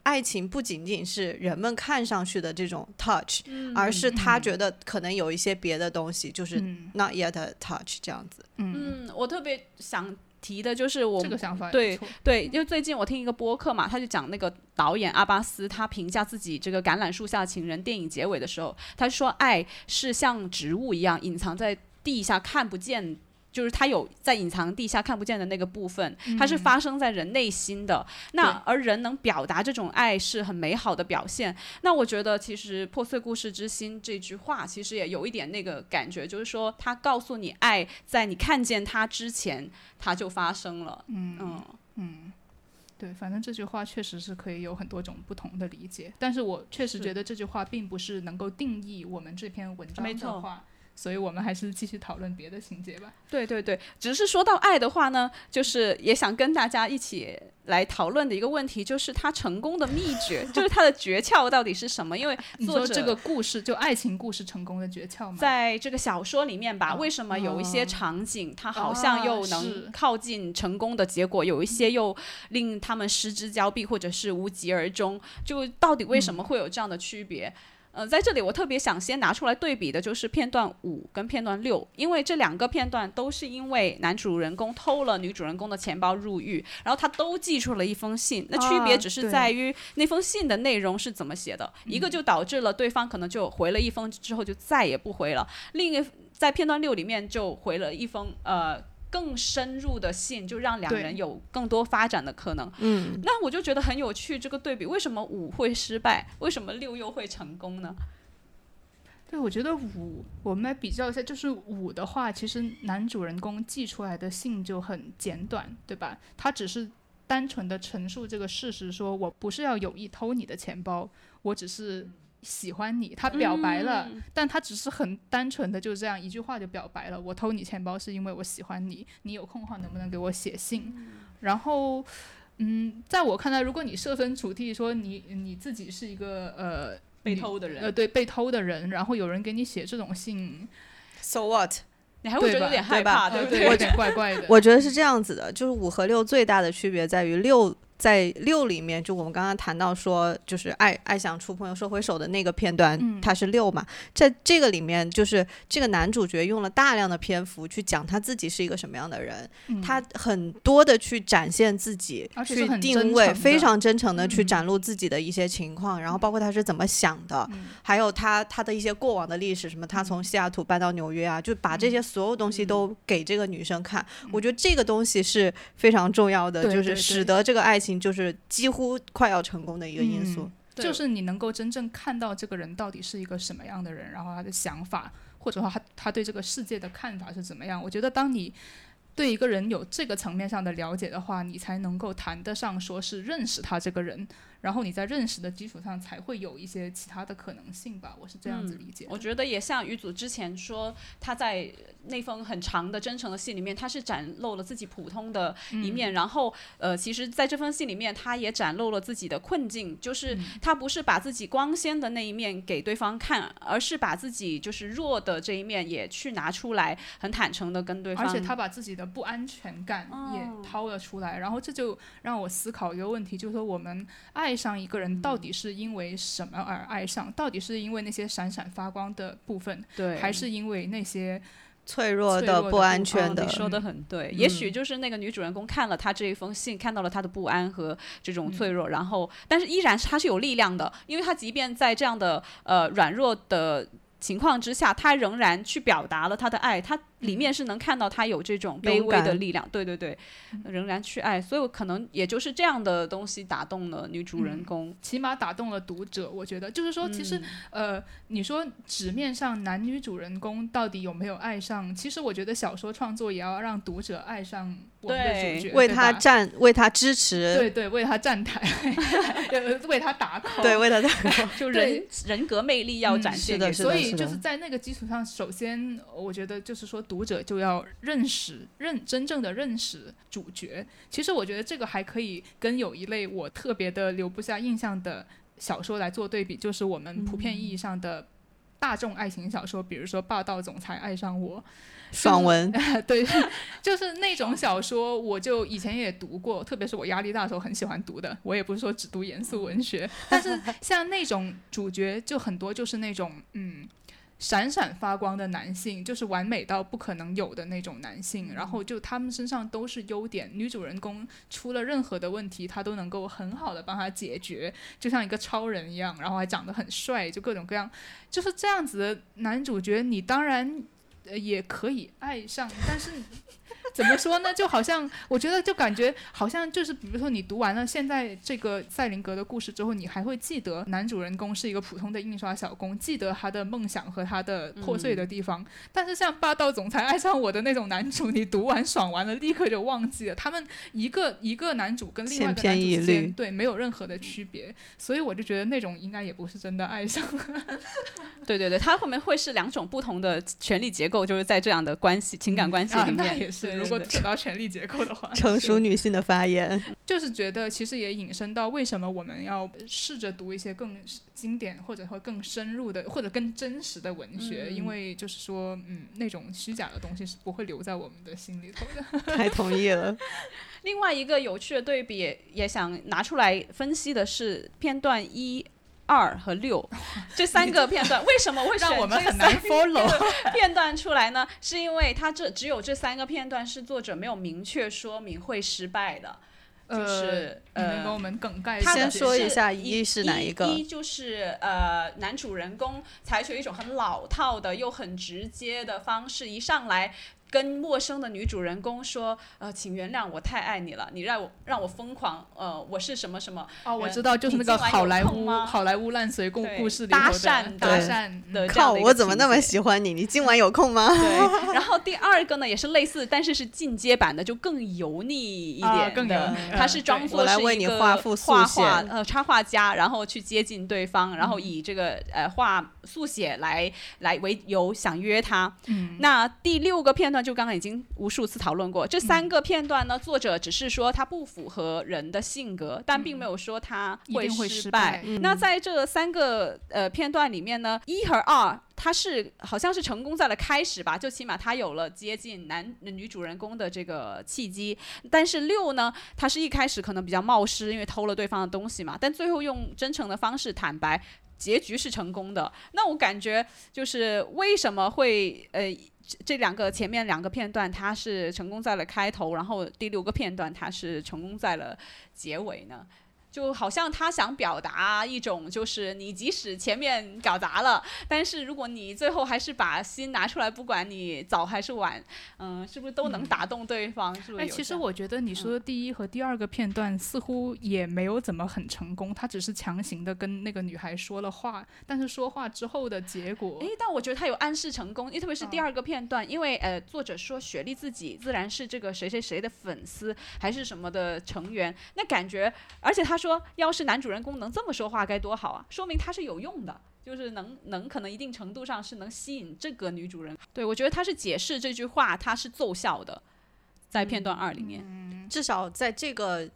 [SPEAKER 2] 爱情不仅仅是人们看上去的这种 touch，、而是他觉得可能有一些别的东西，就是
[SPEAKER 4] 嗯
[SPEAKER 2] not yet a touch 这样子。
[SPEAKER 4] 嗯，
[SPEAKER 3] 嗯，我特别想提的就是我
[SPEAKER 4] 这个想法
[SPEAKER 3] 对。对，因为最近我听一个播客嘛，他就讲那个导演阿巴斯，他评价自己这个《橄榄树下情人》电影结尾的时候，他说爱是像植物一样隐藏在地下看不见。就是它有在隐藏地下看不见的那个部分，它是发生在人内心的。那而人能表达这种爱是很美好的表现。那我觉得其实“破碎故事之心”这句话其实也有一点那个感觉，就是说它告诉你，爱在你看见它之前，它就发生了。嗯
[SPEAKER 4] 嗯嗯，对，反正这句话确实是可以有很多种不同的理解，但是我确实觉得这句话并不是能够定义我们这篇文章
[SPEAKER 3] 没错
[SPEAKER 4] 的话，所以我们还是继续讨论别的情节吧。
[SPEAKER 3] 对对对，只是说到爱的话呢，就是也想跟大家一起来讨论的一个问题，就是他成功的秘诀，就是他的诀窍到底是什么？因为
[SPEAKER 4] 你
[SPEAKER 3] 作者
[SPEAKER 4] 说这个故事就爱情故事成功的诀窍吗？
[SPEAKER 3] 在这个小说里面吧，
[SPEAKER 4] 哦
[SPEAKER 3] 为什么有一些
[SPEAKER 2] 哦
[SPEAKER 3] 场景，它好像又能靠近成功的结果，有一些又令他们失之交臂，或者是无疾而终？就到底为什么会有这样的区别？呃，在这里我特别想先拿出来对比的就是片段五跟片段六，因为这两个片段都是因为男主人公偷了女主人公的钱包入狱，然后他都寄出了一封信，那区别
[SPEAKER 4] 啊
[SPEAKER 3] 只是在于那封信的内容是怎么写的，一个就导致了对方可能就回了一封之后就再也不回了，另一在片段六里面就回了一封呃。更深入的信，就让两人有更多发展的可能。
[SPEAKER 2] 嗯，
[SPEAKER 3] 那我就觉得很有趣，这个对比，为什么五会失败，为什么六又会成功呢？
[SPEAKER 4] 对，我觉得五，我们来比较一下，就是五的话，其实男主人公寄出来的信就很简短，对吧？他只是单纯的陈述这个事实，说我不是要有意偷你的钱包，我只是喜欢你。他表白了，
[SPEAKER 3] 嗯
[SPEAKER 4] 但他只是很单纯的就这样一句话就表白了，我偷你钱包是因为我喜欢你，你有空的话能不能给我写信？然后。嗯，在我看来，如果你设身处地说你你自己是一个呃
[SPEAKER 3] 被偷的人，
[SPEAKER 4] 呃，对，被偷的人，然后有人给你写这种信
[SPEAKER 2] ，So what？
[SPEAKER 3] 你还会觉得有点害怕，
[SPEAKER 4] 呃对，
[SPEAKER 3] 不对？
[SPEAKER 4] 有点怪怪的。
[SPEAKER 2] 我觉得是这样子的，就是五和六最大的区别在于六在六里面，就我们刚刚谈到说，就是爱爱想触碰又收回手的那个片段，
[SPEAKER 4] 嗯。
[SPEAKER 2] 它是六嘛，在这个里面，就是这个男主角用了大量的篇幅去讲他自己是一个什么样的人，
[SPEAKER 4] 嗯。
[SPEAKER 2] 他很多的去展现自己，去定位，非常真诚的去
[SPEAKER 4] 嗯。
[SPEAKER 2] 展露自己的一些情况，然后包括他是怎么想的，
[SPEAKER 4] 嗯。
[SPEAKER 2] 还有他他的一些过往的历史，什么他从西雅图搬到纽约啊，就把这些所有东西都给这个女生看。我觉得这个东西是非常重要的，就是使得这个爱情就是几乎快要成功的一个因素。
[SPEAKER 4] 嗯就是你能够真正看到这个人到底是一个什么样的人，然后他的想法，或者说他他对这个世界的看法是怎么样。我觉得当你对一个人有这个层面上的了解的话，你才能够谈得上说是认识他这个人，然后你在认识的基础上才会有一些其他的可能性吧，我是这样子理解的。
[SPEAKER 3] 我觉得也像于祖之前说，他在那封很长的真诚的信里面，他是展露了自己普通的一面，然后呃，其实在这封信里面，他也展露了自己的困境，就是他不是把自己光鲜的那一面给对方看，而是把自己就是弱的这一面也去拿出来，很坦诚的跟对方。
[SPEAKER 4] 而且他把自己的不安全感也掏了出来，然后这就让我思考一个问题，就是说我们爱上一个人到底是因为什么而爱上？到底是因为那些闪闪发光的部分，
[SPEAKER 3] 对，
[SPEAKER 4] 还是因为那些
[SPEAKER 2] 脆弱
[SPEAKER 4] 的
[SPEAKER 2] 不安全的？
[SPEAKER 3] 哦你，说的很对，也许就是那个女主人公看了他这一封信，看到了他的不安和这种脆弱，然后但是依然是他是有力量的，因为他即便在这样的呃软弱的情况之下，他仍然去表达了他的爱，他里面是能看到他有这种卑微的力量，对对对，仍然去爱，所以我可能也就是这样的东西打动了女主人公。
[SPEAKER 4] 起码打动了读者。我觉得就是说，其实、呃，你说纸面上男女主人公到底有没有爱上？其实我觉得小说创作也要让读者爱上我们的
[SPEAKER 3] 对
[SPEAKER 4] 主角，
[SPEAKER 2] 为他站，为他支持，
[SPEAKER 4] 对对，为他站台，呃为他打 call，
[SPEAKER 2] 对，为他打
[SPEAKER 3] 就人人格魅力要
[SPEAKER 4] 嗯
[SPEAKER 3] 展现
[SPEAKER 2] 的是的
[SPEAKER 4] 所以就是在那个基础上，首先我觉得就是说，读者就要认识认真正的认识主角。其实我觉得这个还可以跟有一类我特别的留不下印象的小说来做对比，就是我们普遍意义上的大众爱情小说，比如说《霸道总裁爱上我》。
[SPEAKER 2] 爽文，
[SPEAKER 4] 对，就是那种小说，我就以前也读过，特别是我压力大的时候很喜欢读的。我也不是说只读严肃文学，但是像那种主角就很多就是那种嗯。闪闪发光的男性，就是完美到不可能有的那种男性，然后就他们身上都是优点，女主人公出了任何的问题，他都能够很好的帮他解决，就像一个超人一样，然后还长得很帅，就各种各样，就是这样子的男主角，你当然呃也可以爱上，但是 怎么说呢？就好像我觉得就感觉好像就是，比如说你读完了现在这个赛林格的故事之后，你还会记得男主人公是一个普通的印刷小工，记得他的梦想和他的破碎的地方。但是像霸道总裁爱上我的那种男主，你读完爽完了，立刻就忘记了。他们一个一个男主跟另外一个男主之间对没有任何的区别，所以我就觉得那种应该也不是真的爱上了。
[SPEAKER 3] 对对对，他后面会是两种不同的权力结构，就是在这样的关系、情感关系
[SPEAKER 4] 啊
[SPEAKER 3] 里，面。
[SPEAKER 4] 那也是，
[SPEAKER 3] 对
[SPEAKER 4] 如果
[SPEAKER 3] 对
[SPEAKER 4] 扯到权力结构的话，
[SPEAKER 2] 成熟女性的发言，
[SPEAKER 4] 就是觉得其实也引申到为什么我们要试着读一些更经典或者会更深入的或者更真实的文学，因为就是说，嗯，那种虚假的东西是不会留在我们的心里头的。
[SPEAKER 2] 太同意了。
[SPEAKER 3] 另外一个有趣的对比，也想拿出来分析的是片段一。二和六这三个片段，为什么会选
[SPEAKER 4] 让我们
[SPEAKER 3] 这
[SPEAKER 4] 很难
[SPEAKER 3] 三
[SPEAKER 4] follow
[SPEAKER 3] 个 片段出来呢？是因为它这只有这三个片段是作者没有明确说明会失败的，就是呃
[SPEAKER 4] 呃你能给我们梗概
[SPEAKER 2] 先说一下
[SPEAKER 3] 一
[SPEAKER 2] 一是哪一个
[SPEAKER 3] 一就是呃，男主人公采取一种很老套的又很直接的方式，一上来。跟陌生的女主人公说，呃，请原谅我太爱你了，你让我让我疯狂，呃，我是什么什么
[SPEAKER 4] 哦，我知道，就是那个好莱坞好莱坞烂随故故事里
[SPEAKER 3] 搭讪
[SPEAKER 4] 搭讪
[SPEAKER 3] 的靠，
[SPEAKER 2] 我怎么那么喜欢你？你今晚有空吗？
[SPEAKER 3] 对，然后第二个呢也是类似，但是是进阶版的，就更油腻一
[SPEAKER 4] 啊
[SPEAKER 3] 点的。
[SPEAKER 4] 更油腻
[SPEAKER 3] 他是装作
[SPEAKER 2] 我来
[SPEAKER 3] 是一个
[SPEAKER 2] 为你画
[SPEAKER 3] 画画呃插画家，然后去接近对方，然后
[SPEAKER 4] 嗯
[SPEAKER 3] 以这个呃画速写来来为由想约他。
[SPEAKER 4] 嗯
[SPEAKER 3] 那第六个片段就刚刚已经无数次讨论过，这
[SPEAKER 4] 嗯
[SPEAKER 3] 三个片段呢，作者只是说它不符合人的性格，但并没有说它
[SPEAKER 4] 一定会
[SPEAKER 3] 失
[SPEAKER 4] 失败
[SPEAKER 2] 嗯
[SPEAKER 3] 那在这三个呃片段里面呢，一和二。他是好像是成功在了开始吧，就起码他有了接近男女主人公的这个契机。但是六呢，他是一开始可能比较冒失，因为偷了对方的东西嘛，但最后用真诚的方式坦白，结局是成功的。那我感觉就是为什么会呃。这两个前面两个片段，它是成功在了开头，然后第六个片段它是成功在了结尾呢？就好像他想表达一种，就是你即使前面搞砸了，但是如果你最后还是把心拿出来，不管你早还是晚，嗯，是不是都能打动对方？是不是？
[SPEAKER 4] 其实我觉得你说的第一和第二个片段似乎也没有怎么很成功，他只是强行的跟那个女孩说了话，但是说话之后的结果
[SPEAKER 3] 诶，，但我觉得他有暗示成功，因为特别是第二个片段，因为呃，作者说雪莉自己自然是这个谁谁谁的粉丝，还是什么的成员，那感觉，而且他说，说要是男主人公能这么说话该多好啊，说明他是有用的。就是能能可能一定程度上是能吸引这个女主人，对我觉得他是解释这句话，他是奏效的，在片段二里面，
[SPEAKER 2] 至少在这个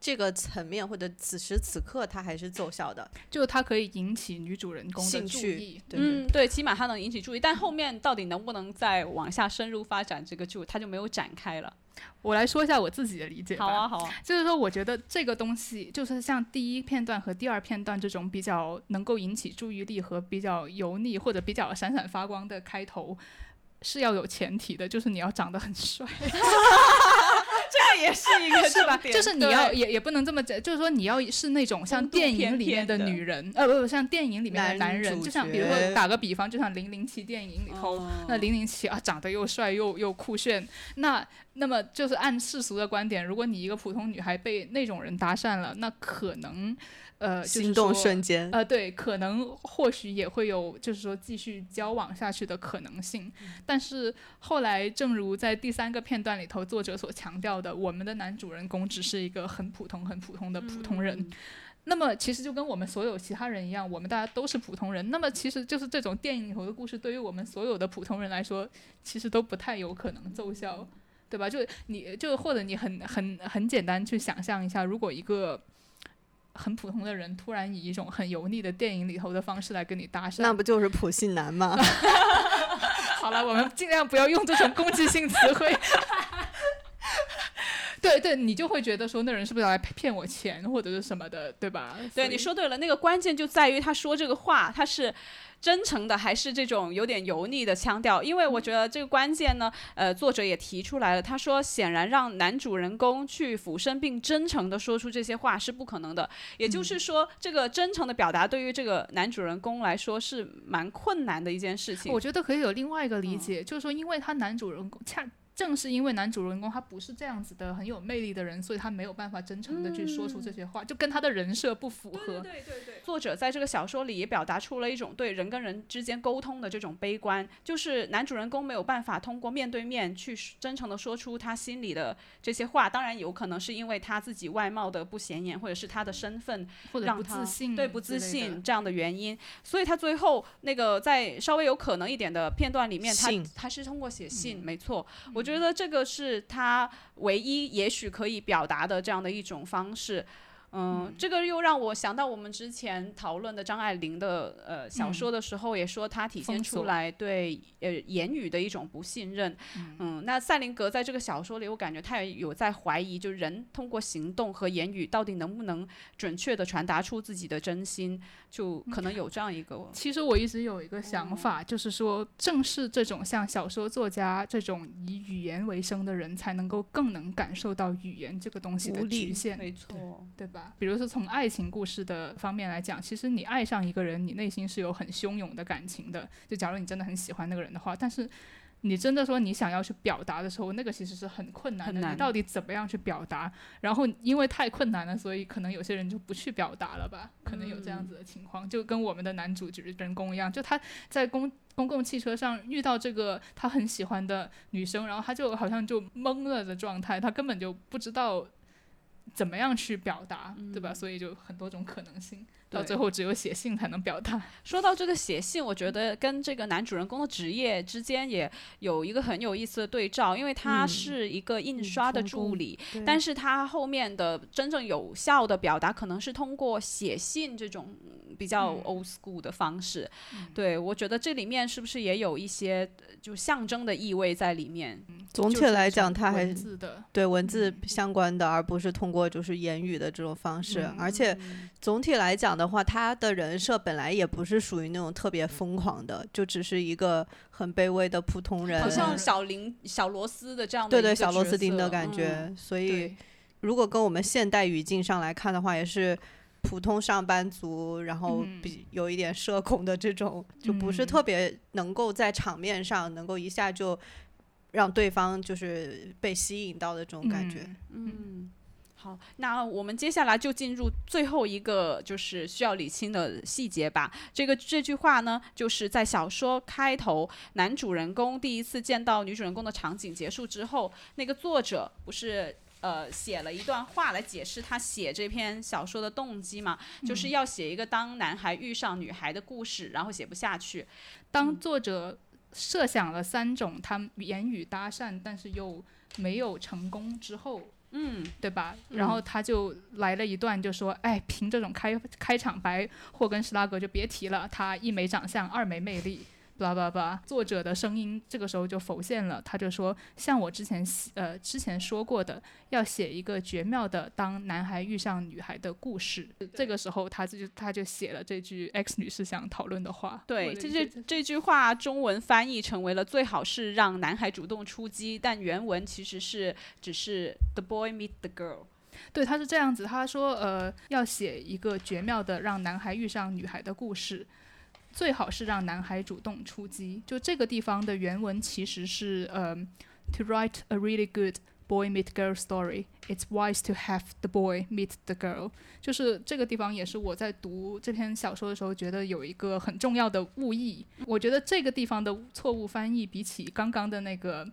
[SPEAKER 2] 这个层面或者此时此刻，它还是奏效的
[SPEAKER 4] 就它可以引起女主人公的
[SPEAKER 2] 兴趣
[SPEAKER 4] 注意。。
[SPEAKER 2] 对
[SPEAKER 3] 嗯，对，起码它能引起注意，但后面到底能不能再往下深入发展这个就它就没有展开了。
[SPEAKER 4] 我来说一下我自己的理解吧。
[SPEAKER 3] 好啊，好啊，
[SPEAKER 4] 就是说，我觉得这个东西就是像第一片段和第二片段这种比较能够引起注意力和比较油腻或者比较闪闪发光的开头，是要有前提的，就是你要长得很帅，
[SPEAKER 3] 这 个也是一个
[SPEAKER 4] 是吧？就是你要也也不能这么讲，就是说你要是那种像电影里面的女人，呃，不不，像电影里面的
[SPEAKER 2] 男
[SPEAKER 4] 男人，就像比如说打个比方，就像零零七电影里头，
[SPEAKER 3] 哦。
[SPEAKER 4] 那零零七啊，长得又帅又又酷炫，那那么就是按世俗的观点，如果你一个普通女孩被那种人搭讪了，那可能呃，就是
[SPEAKER 2] 心动
[SPEAKER 4] 说
[SPEAKER 2] 瞬间。
[SPEAKER 4] 呃，对，可能或许也会有，就是说继续交往下去的可能性。但是后来，正如在第三个片段里头，作者所强调的，我们的男主人公只是一个很普通、很普通的普通人。那么其实就跟我们所有其他人一样，我们大家都是普通人。那么其实就是这种电影里头的故事，对于我们所有的普通人来说，其实都不太有可能奏效，对吧？就你就或者你很很很简单去想象一下，如果一个很普通的人突然以一种很油腻的电影里头的方式来跟你搭讪，
[SPEAKER 2] 那不就是普信男吗？
[SPEAKER 4] 好了，我们尽量不要用这种攻击性词汇。对对，你就会觉得说那人是不是要来骗我钱或者是什么的，对吧？
[SPEAKER 3] 对，你说对了，那个关键就在于他说这个话，他是真诚的还是这种有点油腻的腔调？因为我觉得这个关键呢，呃，作者也提出来了，他说显然让男主人公去俯身并真诚的说出这些话是不可能的，也就是说，这个真诚的表达对于这个男主人公来说是蛮困难的一件事情。
[SPEAKER 4] 我觉得可以有另外一个理解，就是说，因为他男主人公恰正是因为男主人公他不是这样子的很有魅力的人，所以他没有办法真诚的去说出这些话，就跟他的人设不符合。
[SPEAKER 3] 对对对，作者在这个小说里也表达出了一种对人跟人之间沟通的这种悲观，就是男主人公没有办法通过面对面去真诚的说出他心里的这些话，当然有可能是因为他自己外貌的不显眼，或者是他的身份
[SPEAKER 4] 或者不
[SPEAKER 3] 让他
[SPEAKER 4] 自信，
[SPEAKER 3] 对不自信。这样的原因，所以他最后那个在稍微有可能一点的片段里面，他他是通过写信，没错，我觉得这个是他唯一也许可以表达的这样的一种方式。嗯，这个又让我想到我们之前讨论的张爱玲的呃小说的时候，也说她体现出来对呃言语的一种不信任。嗯，那赛林格在这个小说里，我感觉他也有在怀疑，就人通过行动和言语到底能不能准确的传达出自己的真心，就可能有这样一个。
[SPEAKER 4] 其实我一直有一个想法，就是说，正是这种像小说作家这种以语言为生的人，才能够更能感受到语言这个东西的局限。
[SPEAKER 3] 没错，
[SPEAKER 4] 对吧？比如说从爱情故事的方面来讲，其实你爱上一个人，你内心是有很汹涌的感情的。就假如你真的很喜欢那个人的话，但是你真的说你想要去表达的时候，那个其实是很困难的。
[SPEAKER 3] 难
[SPEAKER 4] 你到底怎么样去表达？然后因为太困难了，所以可能有些人就不去表达了吧？可能有这样子的情况，就跟我们的男主角人公一样，就他在公。公共汽车上遇到这个他很喜欢的女生，然后他就好像就懵了的状态，他根本就不知道怎么样去表达，对吧？所以就很多种可能性，到最后只有写信才能表达。
[SPEAKER 3] 说到这个写信，我觉得跟这个男主人公的职业之间也有一个很有意思的对照，因为他
[SPEAKER 2] 嗯
[SPEAKER 3] 是一个印刷的助理，
[SPEAKER 2] 对
[SPEAKER 3] 但是他后面的真正有效的表达，可能是通过写信这种嗯比较
[SPEAKER 4] 嗯
[SPEAKER 3] old school 的方式。对我觉得这里面是不是也有一些呃就象征的意味在里面？
[SPEAKER 2] 总体来讲，
[SPEAKER 4] 种
[SPEAKER 2] 它还
[SPEAKER 4] 是，
[SPEAKER 2] 对文字相关的，而不是通过就是言语的这种方式。
[SPEAKER 4] 嗯
[SPEAKER 2] 而且总体来讲的话，他的人设本来也不是属于那种特别疯狂的，就只是一个很卑微的普通人。
[SPEAKER 3] 好像
[SPEAKER 4] 嗯
[SPEAKER 3] 小林、小螺丝的这样的
[SPEAKER 2] 对对，小螺丝
[SPEAKER 3] 角
[SPEAKER 2] 钉的
[SPEAKER 3] 色
[SPEAKER 2] 感觉。
[SPEAKER 3] 嗯
[SPEAKER 2] 所以
[SPEAKER 4] 对
[SPEAKER 2] 如果跟我们现代语境上来看的话，也是普通上班族，然后
[SPEAKER 4] 嗯
[SPEAKER 2] 比有一点社恐的这种，就不是
[SPEAKER 4] 嗯
[SPEAKER 2] 特别能够在场面上能够一下就让对方就是被吸引到的这种感觉。
[SPEAKER 4] 嗯
[SPEAKER 3] 嗯，好，那我们接下来就进入最后一个就是需要理清的细节吧。这个这句话呢，就是在小说开头，男主人公第一次见到女主人公的场景结束之后，那个作者不是。呃，写了一段话来解释他写这篇小说的动机嘛，就是要写一个当男孩遇上女孩的故事，然后写不下去，
[SPEAKER 4] 当作者设想了三种他言语搭讪，但是又没有成功之后，
[SPEAKER 3] 嗯，
[SPEAKER 4] 对吧？然后他就来了一段，就说：“哎，凭这种开开场白，霍根施拉格就别提了，他一没长相，二没魅力。”巴拉巴拉巴拉，作者的声音这个时候就浮现了，他就说：“像我之前呃之前说过的，要写一个绝妙的当男孩遇上女孩的故事。”这个时候他就他就写了这句 X 女士想讨论的话。
[SPEAKER 3] 对，这这这句话中文翻译成为了最好是让男孩主动出击，但原文其实是只是 the boy meet the girl。
[SPEAKER 4] 对，他是这样子，他说，呃，要写一个绝妙的让男孩遇上女孩的故事，最好是让男孩主动出击。就这个地方的原文其实是，呃，to write a really good boy meet girl story, it's wise to have the boy meet the girl。就是这个地方也是我在读这篇小说的时候觉得有一个很重要的误译。我觉得这个地方的错误翻译比起刚刚的那个。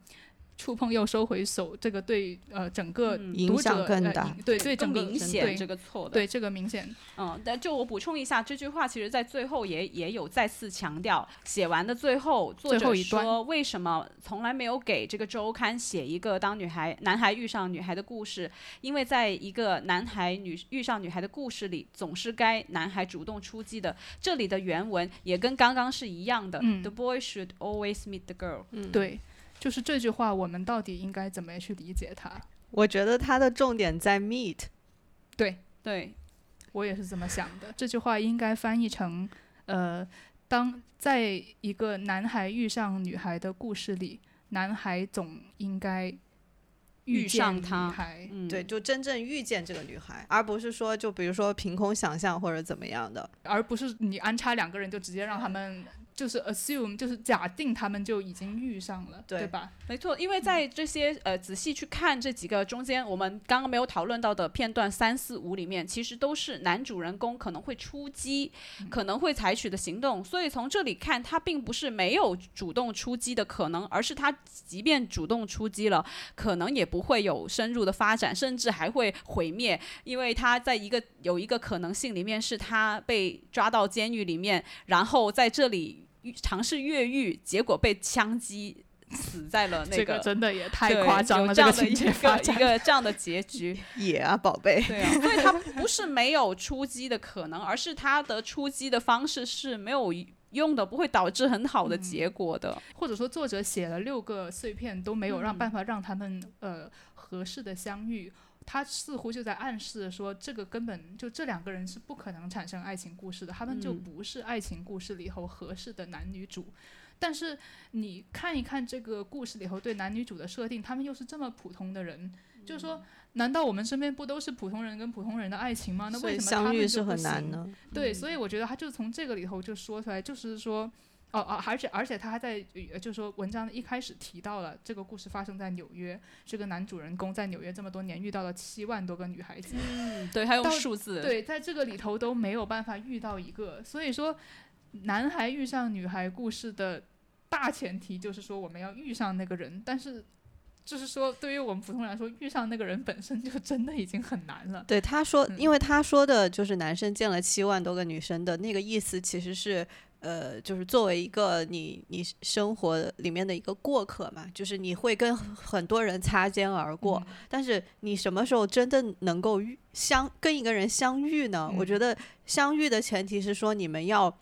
[SPEAKER 4] 触碰又收回手，这个对呃整个
[SPEAKER 3] 嗯
[SPEAKER 2] 影
[SPEAKER 4] 读者呃
[SPEAKER 2] 响更大
[SPEAKER 4] 影对对
[SPEAKER 3] 更
[SPEAKER 4] 整个
[SPEAKER 3] 明显
[SPEAKER 4] 对
[SPEAKER 3] 这个错的。
[SPEAKER 4] 对这个明显，
[SPEAKER 3] 嗯，但就我补充一下，这句话其实在最后也也有再次强调。写完的最后，作者
[SPEAKER 4] 最后一
[SPEAKER 3] 为什么从来没有给这个周刊写一个当女孩男孩遇上女孩的故事？因为在一个男孩女遇上女孩的故事里，总是该男孩主动出击的。这里的原文也跟刚刚是一样的、
[SPEAKER 4] 嗯
[SPEAKER 3] t h e boy should always meet the girl。
[SPEAKER 2] 嗯，
[SPEAKER 4] 对，就是这句话，我们到底应该怎么去理解它？
[SPEAKER 2] 我觉得它的重点在 meet。
[SPEAKER 4] 对
[SPEAKER 3] 对，
[SPEAKER 4] 我也是这么想的。这句话应该翻译成，呃，当在一个男孩遇上女孩的故事里，男孩总应该
[SPEAKER 3] 遇上她
[SPEAKER 2] 对，就真正遇见这个女孩，而不是说就比如说凭空想象或者怎么样的。
[SPEAKER 4] 而不是你安插两个人就直接让他们就是 assume 就是假定他们就已经遇上了，
[SPEAKER 2] 对
[SPEAKER 4] 吧？
[SPEAKER 3] 没错，因为在这些呃仔细去看这几个中间，我们刚刚没有讨论到的片段三四五里面，其实都是男主人公可能会出击，可能会采取的行动。所以从这里看，他并不是没有主动出击的可能，而是他即便主动出击了，可能也不会有深入的发展，甚至还会毁灭，因为他在一个有一个可能性里面是他被抓到监狱里面，然后在这里尝试越狱，结果被枪击。死在了那个
[SPEAKER 4] 这个真的也太
[SPEAKER 3] 对
[SPEAKER 4] 夸张了，这
[SPEAKER 3] 样的一个一。个这样的结局，
[SPEAKER 2] 野啊，宝贝。
[SPEAKER 3] 对啊，所以他不是没有出击的可能，而是他的出击的方式是没有用的，不会导致很好的结果的。
[SPEAKER 4] 或者说作者写了六个碎片都没有让
[SPEAKER 3] 嗯
[SPEAKER 4] 办法让他们、呃合适的相遇，他似乎就在暗示说这个根本就这两个人是不可能产生爱情故事的，他们就
[SPEAKER 3] 嗯
[SPEAKER 4] 不是爱情故事里头合适的男女主。但是你看一看这个故事里头对男女主的设定，他们又是这么普通的人，就是说，难道我们身边不都是普通人跟普通人的爱情吗？那为什么他
[SPEAKER 2] 相遇
[SPEAKER 4] 们就不
[SPEAKER 2] 是很难呢。
[SPEAKER 4] 对，所以我觉得他就从这个里头就说出来，就是说，哦哦，而且而且他还在，呃就是说文章一开始提到了这个故事发生在纽约，这个男主人公在纽约这么多年遇到了七万多个女孩子，
[SPEAKER 3] 嗯，对，还用
[SPEAKER 4] 到
[SPEAKER 3] 数字，
[SPEAKER 4] 对，在这个里头都没有办法遇到一个，所以说，男孩遇上女孩故事的大前提就是说我们要遇上那个人，但是。就是说，对于我们普通人来说，遇上那个人本身就真的已经很难了。
[SPEAKER 2] 对他说，
[SPEAKER 4] 嗯
[SPEAKER 2] 因为他说的就是男生见了七万多个女生的那个意思，其实是呃，就是作为一个你你生活里面的一个过客嘛，就是你会跟很多人擦肩而过，
[SPEAKER 4] 嗯
[SPEAKER 2] 但是你什么时候真的能够遇相跟一个人相遇呢？我觉
[SPEAKER 4] 嗯
[SPEAKER 2] 得相遇的前提是说你们要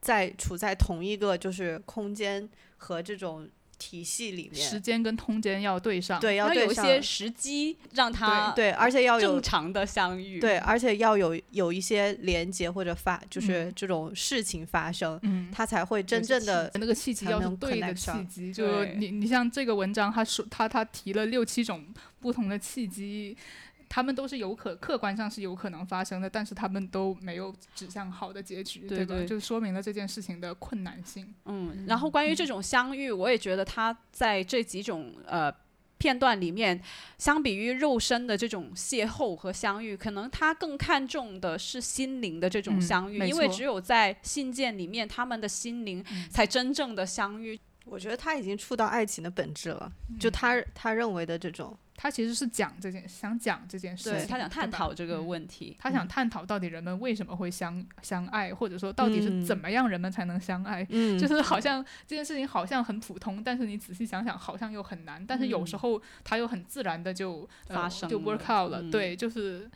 [SPEAKER 2] 在处在同一个就是空间和这种体系里面，
[SPEAKER 4] 时间跟空间要对上。
[SPEAKER 2] 对，要
[SPEAKER 3] 要有一
[SPEAKER 2] 对上
[SPEAKER 3] 些时机让他
[SPEAKER 2] 对，而且要有
[SPEAKER 3] 正常的相遇。
[SPEAKER 2] 对，而且要有有一些连接或者发，就是
[SPEAKER 4] 嗯
[SPEAKER 2] 这种事情发生，
[SPEAKER 4] 嗯，
[SPEAKER 2] 它才会真正的
[SPEAKER 4] 那个契机要是
[SPEAKER 2] 才能
[SPEAKER 4] 对的契
[SPEAKER 2] 上
[SPEAKER 4] 机，就你你像这个文章，他说他他提了六七种不同的契机，他们都是有可客观上是有可能发生的，但是他们都没有指向好的结局，吧？
[SPEAKER 3] 对对
[SPEAKER 4] 就说明了这件事情的困难性。
[SPEAKER 3] 嗯，然后关于这种相遇，我也觉得他在这几种呃片段里面，相比于肉身的这种邂逅和相遇，可能他更看重的是心灵的这种
[SPEAKER 4] 嗯
[SPEAKER 3] 相遇，因为只有在信件里面，他们的心灵才真正的相遇。
[SPEAKER 2] 我觉得他已经触到爱情的本质了，就他他认为的这种，
[SPEAKER 4] 他其实是讲这件，想讲这件事
[SPEAKER 3] 他想探讨这个问题。
[SPEAKER 4] 他想探讨到底人们为什么会相相爱，或者说到底是
[SPEAKER 2] 嗯
[SPEAKER 4] 怎么样人们才能相爱。
[SPEAKER 2] 嗯
[SPEAKER 4] 就是好像这件事情好像很普通，但是你仔细想想，好像又很难。但是有时候他又很自然的就、
[SPEAKER 3] 发生就
[SPEAKER 4] work out 了。
[SPEAKER 3] 嗯
[SPEAKER 4] 对，就是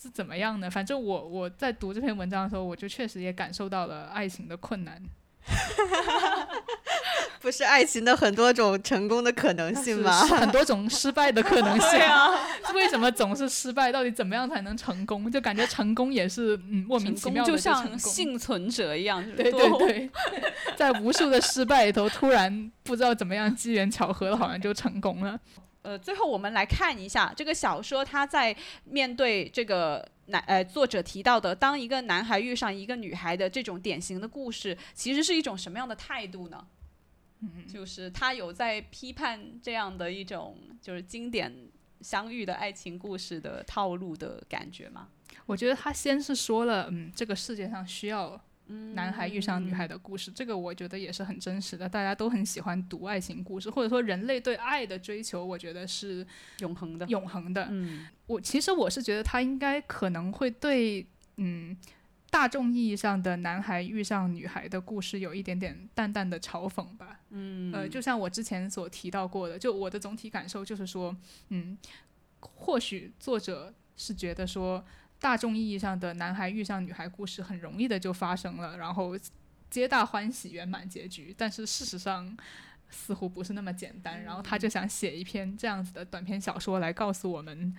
[SPEAKER 4] 是怎么样呢？反正我我在读这篇文章的时候，我就确实也感受到了爱情的困难。
[SPEAKER 2] 不是爱情的很多种成功的可能性吗？
[SPEAKER 4] 很多种失败的可能性。
[SPEAKER 3] 对啊，
[SPEAKER 4] 为什么总是失败？到底怎么样才能成功？就感觉成功也是嗯莫名其妙的
[SPEAKER 3] 就
[SPEAKER 4] 成功。
[SPEAKER 3] 像幸存者一样，
[SPEAKER 4] 对对对，在无数的失败里头，突然不知道怎么样机缘巧合的，好像就成功了。
[SPEAKER 3] 呃，最后我们来看一下这个小说，他在面对这个男呃作者提到的，当一个男孩遇上一个女孩的这种典型的故事，其实是一种什么样的态度呢？嗯，就是他有在批判这样的一种就是经典相遇的爱情故事的套路的感觉吗？
[SPEAKER 4] 我觉得他先是说了，嗯，这个世界上需要男孩遇上女孩的故事，这个我觉得也是很真实的，大家都很喜欢读爱情故事，或者说人类对爱的追求，我觉得是
[SPEAKER 3] 永恒的，
[SPEAKER 4] 永恒的。
[SPEAKER 3] 嗯
[SPEAKER 4] 我其实我是觉得他应该可能会对嗯大众意义上的男孩遇上女孩的故事有一点点淡淡的嘲讽吧。
[SPEAKER 3] 嗯
[SPEAKER 4] 呃，就像我之前所提到过的，就我的总体感受就是说，嗯，或许作者是觉得说大众意义上的男孩遇上女孩故事很容易的就发生了，然后皆大欢喜圆满结局，但是事实上。似乎不是那么简单，然后他就想写一篇这样子的短篇小说来告诉我们，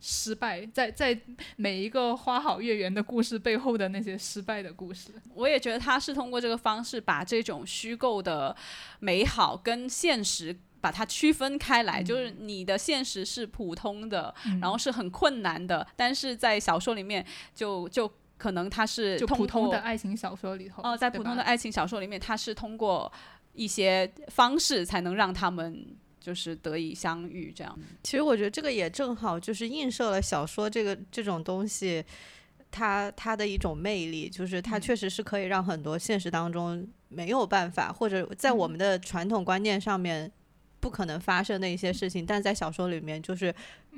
[SPEAKER 4] 失败在在每一个花好月圆的故事背后的那些失败的故事。
[SPEAKER 3] 我也觉得他是通过这个方式把这种虚构的美好跟现实把它区分开来，就是你的现实是普通的，然后是很困难的，但是在小说里面就就可能它是
[SPEAKER 4] 就普通的爱情小说里头，
[SPEAKER 3] 哦，在普通的爱情小说里面，它是通过一些方式才能让他们就是得以相遇，这样。
[SPEAKER 2] 其实我觉得这个也正好就是映射了小说这个这种东西，它它的一种魅力，就是它确实是可以让很多现实当中没有办法，或者在我们的传统观念上面不可能发生的一些事情，但在小说里面就是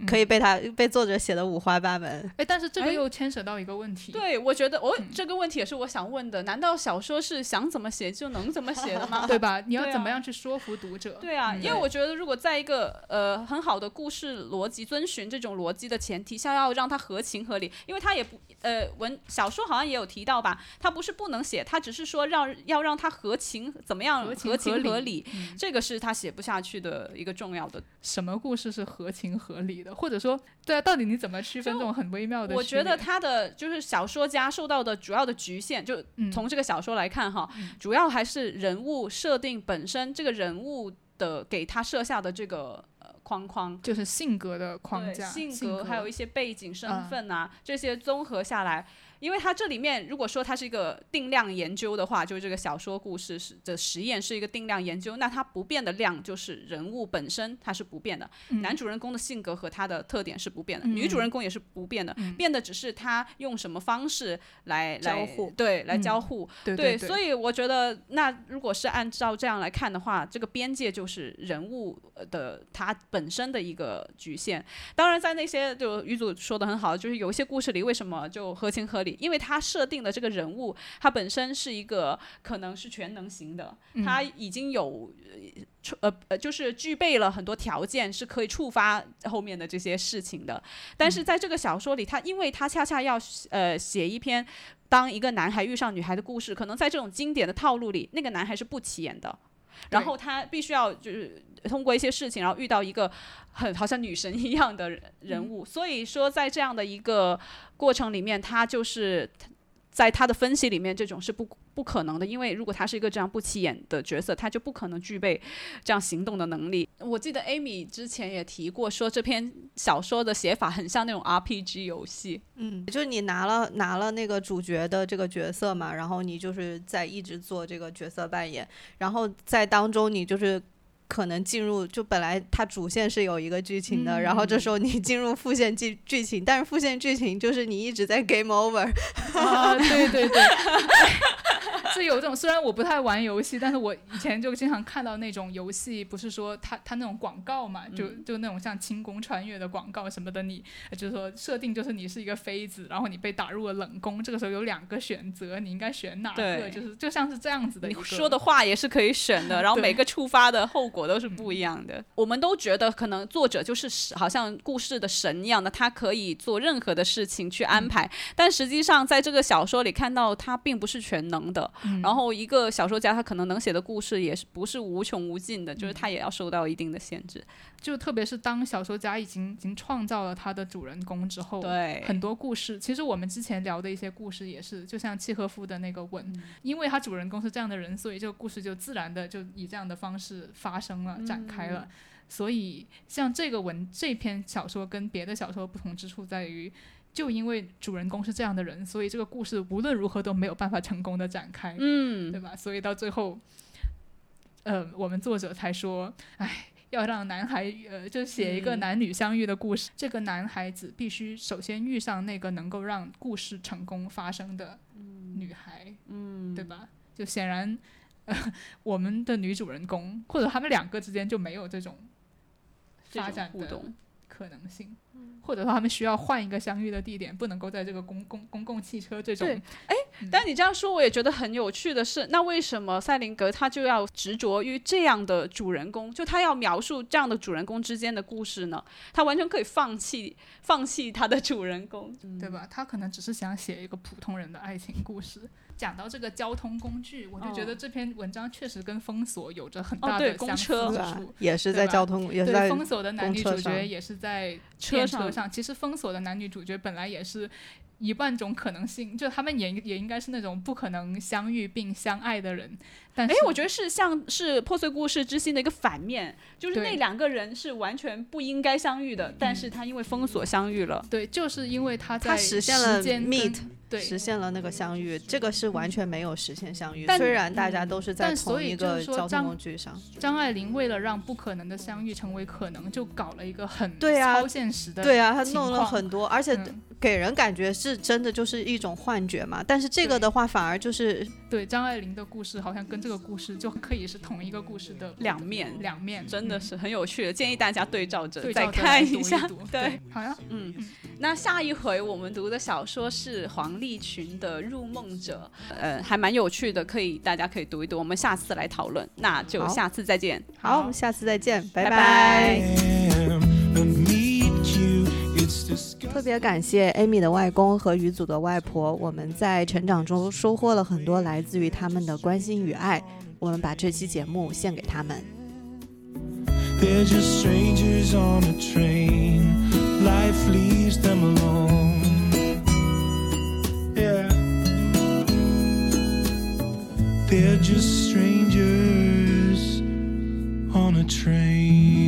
[SPEAKER 2] 可以被他、被作者写的五花八门。
[SPEAKER 4] 哎，但是这
[SPEAKER 3] 哎
[SPEAKER 4] 个又牵扯到一个问题，
[SPEAKER 3] 对，我觉得我、这个问题也是我想问的，难道小说是想怎么写就能怎么写的吗？
[SPEAKER 4] 对吧？你要怎么样去说服读者？
[SPEAKER 3] 对啊，
[SPEAKER 4] 嗯
[SPEAKER 3] 因为我觉得，如果在一个呃很好的故事逻辑遵循这种逻辑的前提下，要让它合情合理，因为它也不呃文小说好像也有提到吧，它不是不能写，它只是说让要让它合情怎么样
[SPEAKER 4] 合情
[SPEAKER 3] 合情
[SPEAKER 4] 合
[SPEAKER 3] 合
[SPEAKER 4] 理
[SPEAKER 3] 这个是他写不下去的一个重要的。
[SPEAKER 4] 什么故事是合情合理的？或者说，对啊，到底你怎么区分这种很微妙的
[SPEAKER 3] 我觉得他的就是小说家受到的主要的局限，就
[SPEAKER 4] 嗯
[SPEAKER 3] 从这个小说来看哈，主要还是人物设定本身，这个人物的给他设下的这个呃框框。
[SPEAKER 4] 就是性格的框架、
[SPEAKER 3] 性
[SPEAKER 4] 格，
[SPEAKER 3] 还有一些背景、身
[SPEAKER 4] 嗯
[SPEAKER 3] 份啊，这些综合下来，因为它这里面如果说它是一个定量研究的话，就是这个小说故事是的实验是一个定量研究，那它不变的量就是人物本身它是不变的，
[SPEAKER 4] 嗯。
[SPEAKER 3] 男主人公的性格和他的特点是不变的，女主人公也是不变的，
[SPEAKER 4] 嗯
[SPEAKER 3] 变的只是他用什么方式来来
[SPEAKER 2] 交互。
[SPEAKER 3] 对，来
[SPEAKER 4] 嗯
[SPEAKER 3] 交互，
[SPEAKER 4] 对
[SPEAKER 3] 对，
[SPEAKER 4] 对，
[SPEAKER 3] 所以我觉得，那如果是按照这样来看的话，这个边界就是人物的他本身的一个局限。当然，在那些就于祖说的很好，就是有一些故事里为什么就合情合理，因为他设定的这个人物，他本身是一个可能是全能型的，他已经有。触呃呃，就是具备了很多条件，是可以触发后面的这些事情的。但是在这个小说里，他因为他恰恰要呃写一篇当一个男孩遇上女孩的故事，可能在这种经典的套路里，那个男孩是不起眼的，然后他必须要就是通过一些事情，然后遇到一个很好像女神一样的人人物，所以说在这样的一个过程里面，他就是。在他的分析里面，这种是不不可能的，因为如果他是一个这样不起眼的角色，他就不可能具备这样行动的能力。我记得 Amy 之前也提过，说这篇小说的写法很像那种 RPG 游戏。
[SPEAKER 2] 嗯，就是你拿了拿了那个主角的这个角色嘛，然后你就是在一直做这个角色扮演，然后在当中你就是。可能进入就本来它主线是有一个剧情的，然后这时候你进入副线剧剧情，但是副线剧情就是你一直在 game over。
[SPEAKER 4] 啊，对对对。是有这种，虽然我不太玩游戏，但是我以前就经常看到那种游戏，不是说它它那种广告嘛，就就那种像轻功穿越的广告什么的，你就是说设定就是你是一个妃子，然后你被打入了冷宫，这个时候有两个选择，你应该选哪个？就是就像是这样子的。
[SPEAKER 3] 你说的话也是可以选的，然后每个触发的后果都是不一样的。我们都觉得可能作者就是好像故事的神一样的，他可以做任何的事情去安排，但实际上在这个小说里看到他并不是全能的。然后一个小说家，他可能能写的故事也是不是无穷无尽的，就是他也要受到一定的限制。
[SPEAKER 4] 就特别是当小说家已经已经创造了他的主人公之后，
[SPEAKER 3] 对
[SPEAKER 4] 很多故事，其实我们之前聊的一些故事也是，就像契诃夫的那个吻，因为他主人公是这样的人，所以这个故事就自然的就以这样的方式发生了、展开了。所以像这个文这篇小说跟别的小说不同之处在于。就因为主人公是这样的人，所以这个故事无论如何都没有办法成功的展开，
[SPEAKER 3] 嗯，
[SPEAKER 4] 对吧？所以到最后，呃，我们作者才说，哎，要让男孩，呃，就写一个男女相遇的故事，这个男孩子必须首先遇上那个能够让故事成功发生的女孩，
[SPEAKER 3] 嗯，
[SPEAKER 4] 对吧？就显然，呃，我们的女主人公或者他们两个之间就没有这种发展
[SPEAKER 3] 的
[SPEAKER 4] 可能性。或者说他们需要换一个相遇的地点，不能够在这个公公公共汽车这种。
[SPEAKER 3] 对，哎，但你这样说，我也觉得很有趣的是，那为什么塞林格他就要执着于这样的主人公？就他要描述这样的主人公之间的故事呢？他完全可以放弃放弃他的主人公，
[SPEAKER 4] 对吧？他可能只是想写一个普通人的爱情故事。讲到这个交通工具，我就觉得这篇文章确实跟封锁有着很大的相似之处，
[SPEAKER 2] 也是在交通，也是
[SPEAKER 4] 在封锁的男女主角也是在
[SPEAKER 3] 车
[SPEAKER 4] 上。其实封锁的男女主角本来也是一万种可能性，就他们也也应该是那种不可能相遇并相爱的人。但哎，
[SPEAKER 3] 我觉得是像是破碎故事之心的一个反面，就是那两个人是完全不应该相遇的，但是他因为封锁相遇了。
[SPEAKER 4] 对，就是因为他在
[SPEAKER 2] 实现了
[SPEAKER 4] meet。对，
[SPEAKER 2] 实现了那个相遇，这个是完全没有实现相遇。虽然大家都是在同一个交通工具上，
[SPEAKER 4] 张爱玲为了让不可能的相遇成为可能，就搞了一个很超现实的。
[SPEAKER 2] 对啊，她弄了很多，而且给人感觉是真的就是一种幻觉嘛。但是这个的话，反而就是
[SPEAKER 4] 对张爱玲的故事，好像跟这个故事就可以是同一个故事的
[SPEAKER 3] 两面，
[SPEAKER 4] 两面
[SPEAKER 3] 真的是很有趣的。建议大家对照着
[SPEAKER 4] 再
[SPEAKER 3] 看一下。
[SPEAKER 4] 对，好呀，
[SPEAKER 3] 嗯，那下一回我们读的小说是黄立群的。入梦者，呃，还蛮有趣的，可以大家可以读一读。我们下次来讨论，那就下次再见。
[SPEAKER 2] 好，我们下次再见，拜拜。特别感谢 Amy 的外公和余祖的外婆，我们在成长中收获了很多来自于他们的关心与爱。我们把这期节目献给他们。They're just strangers on a train.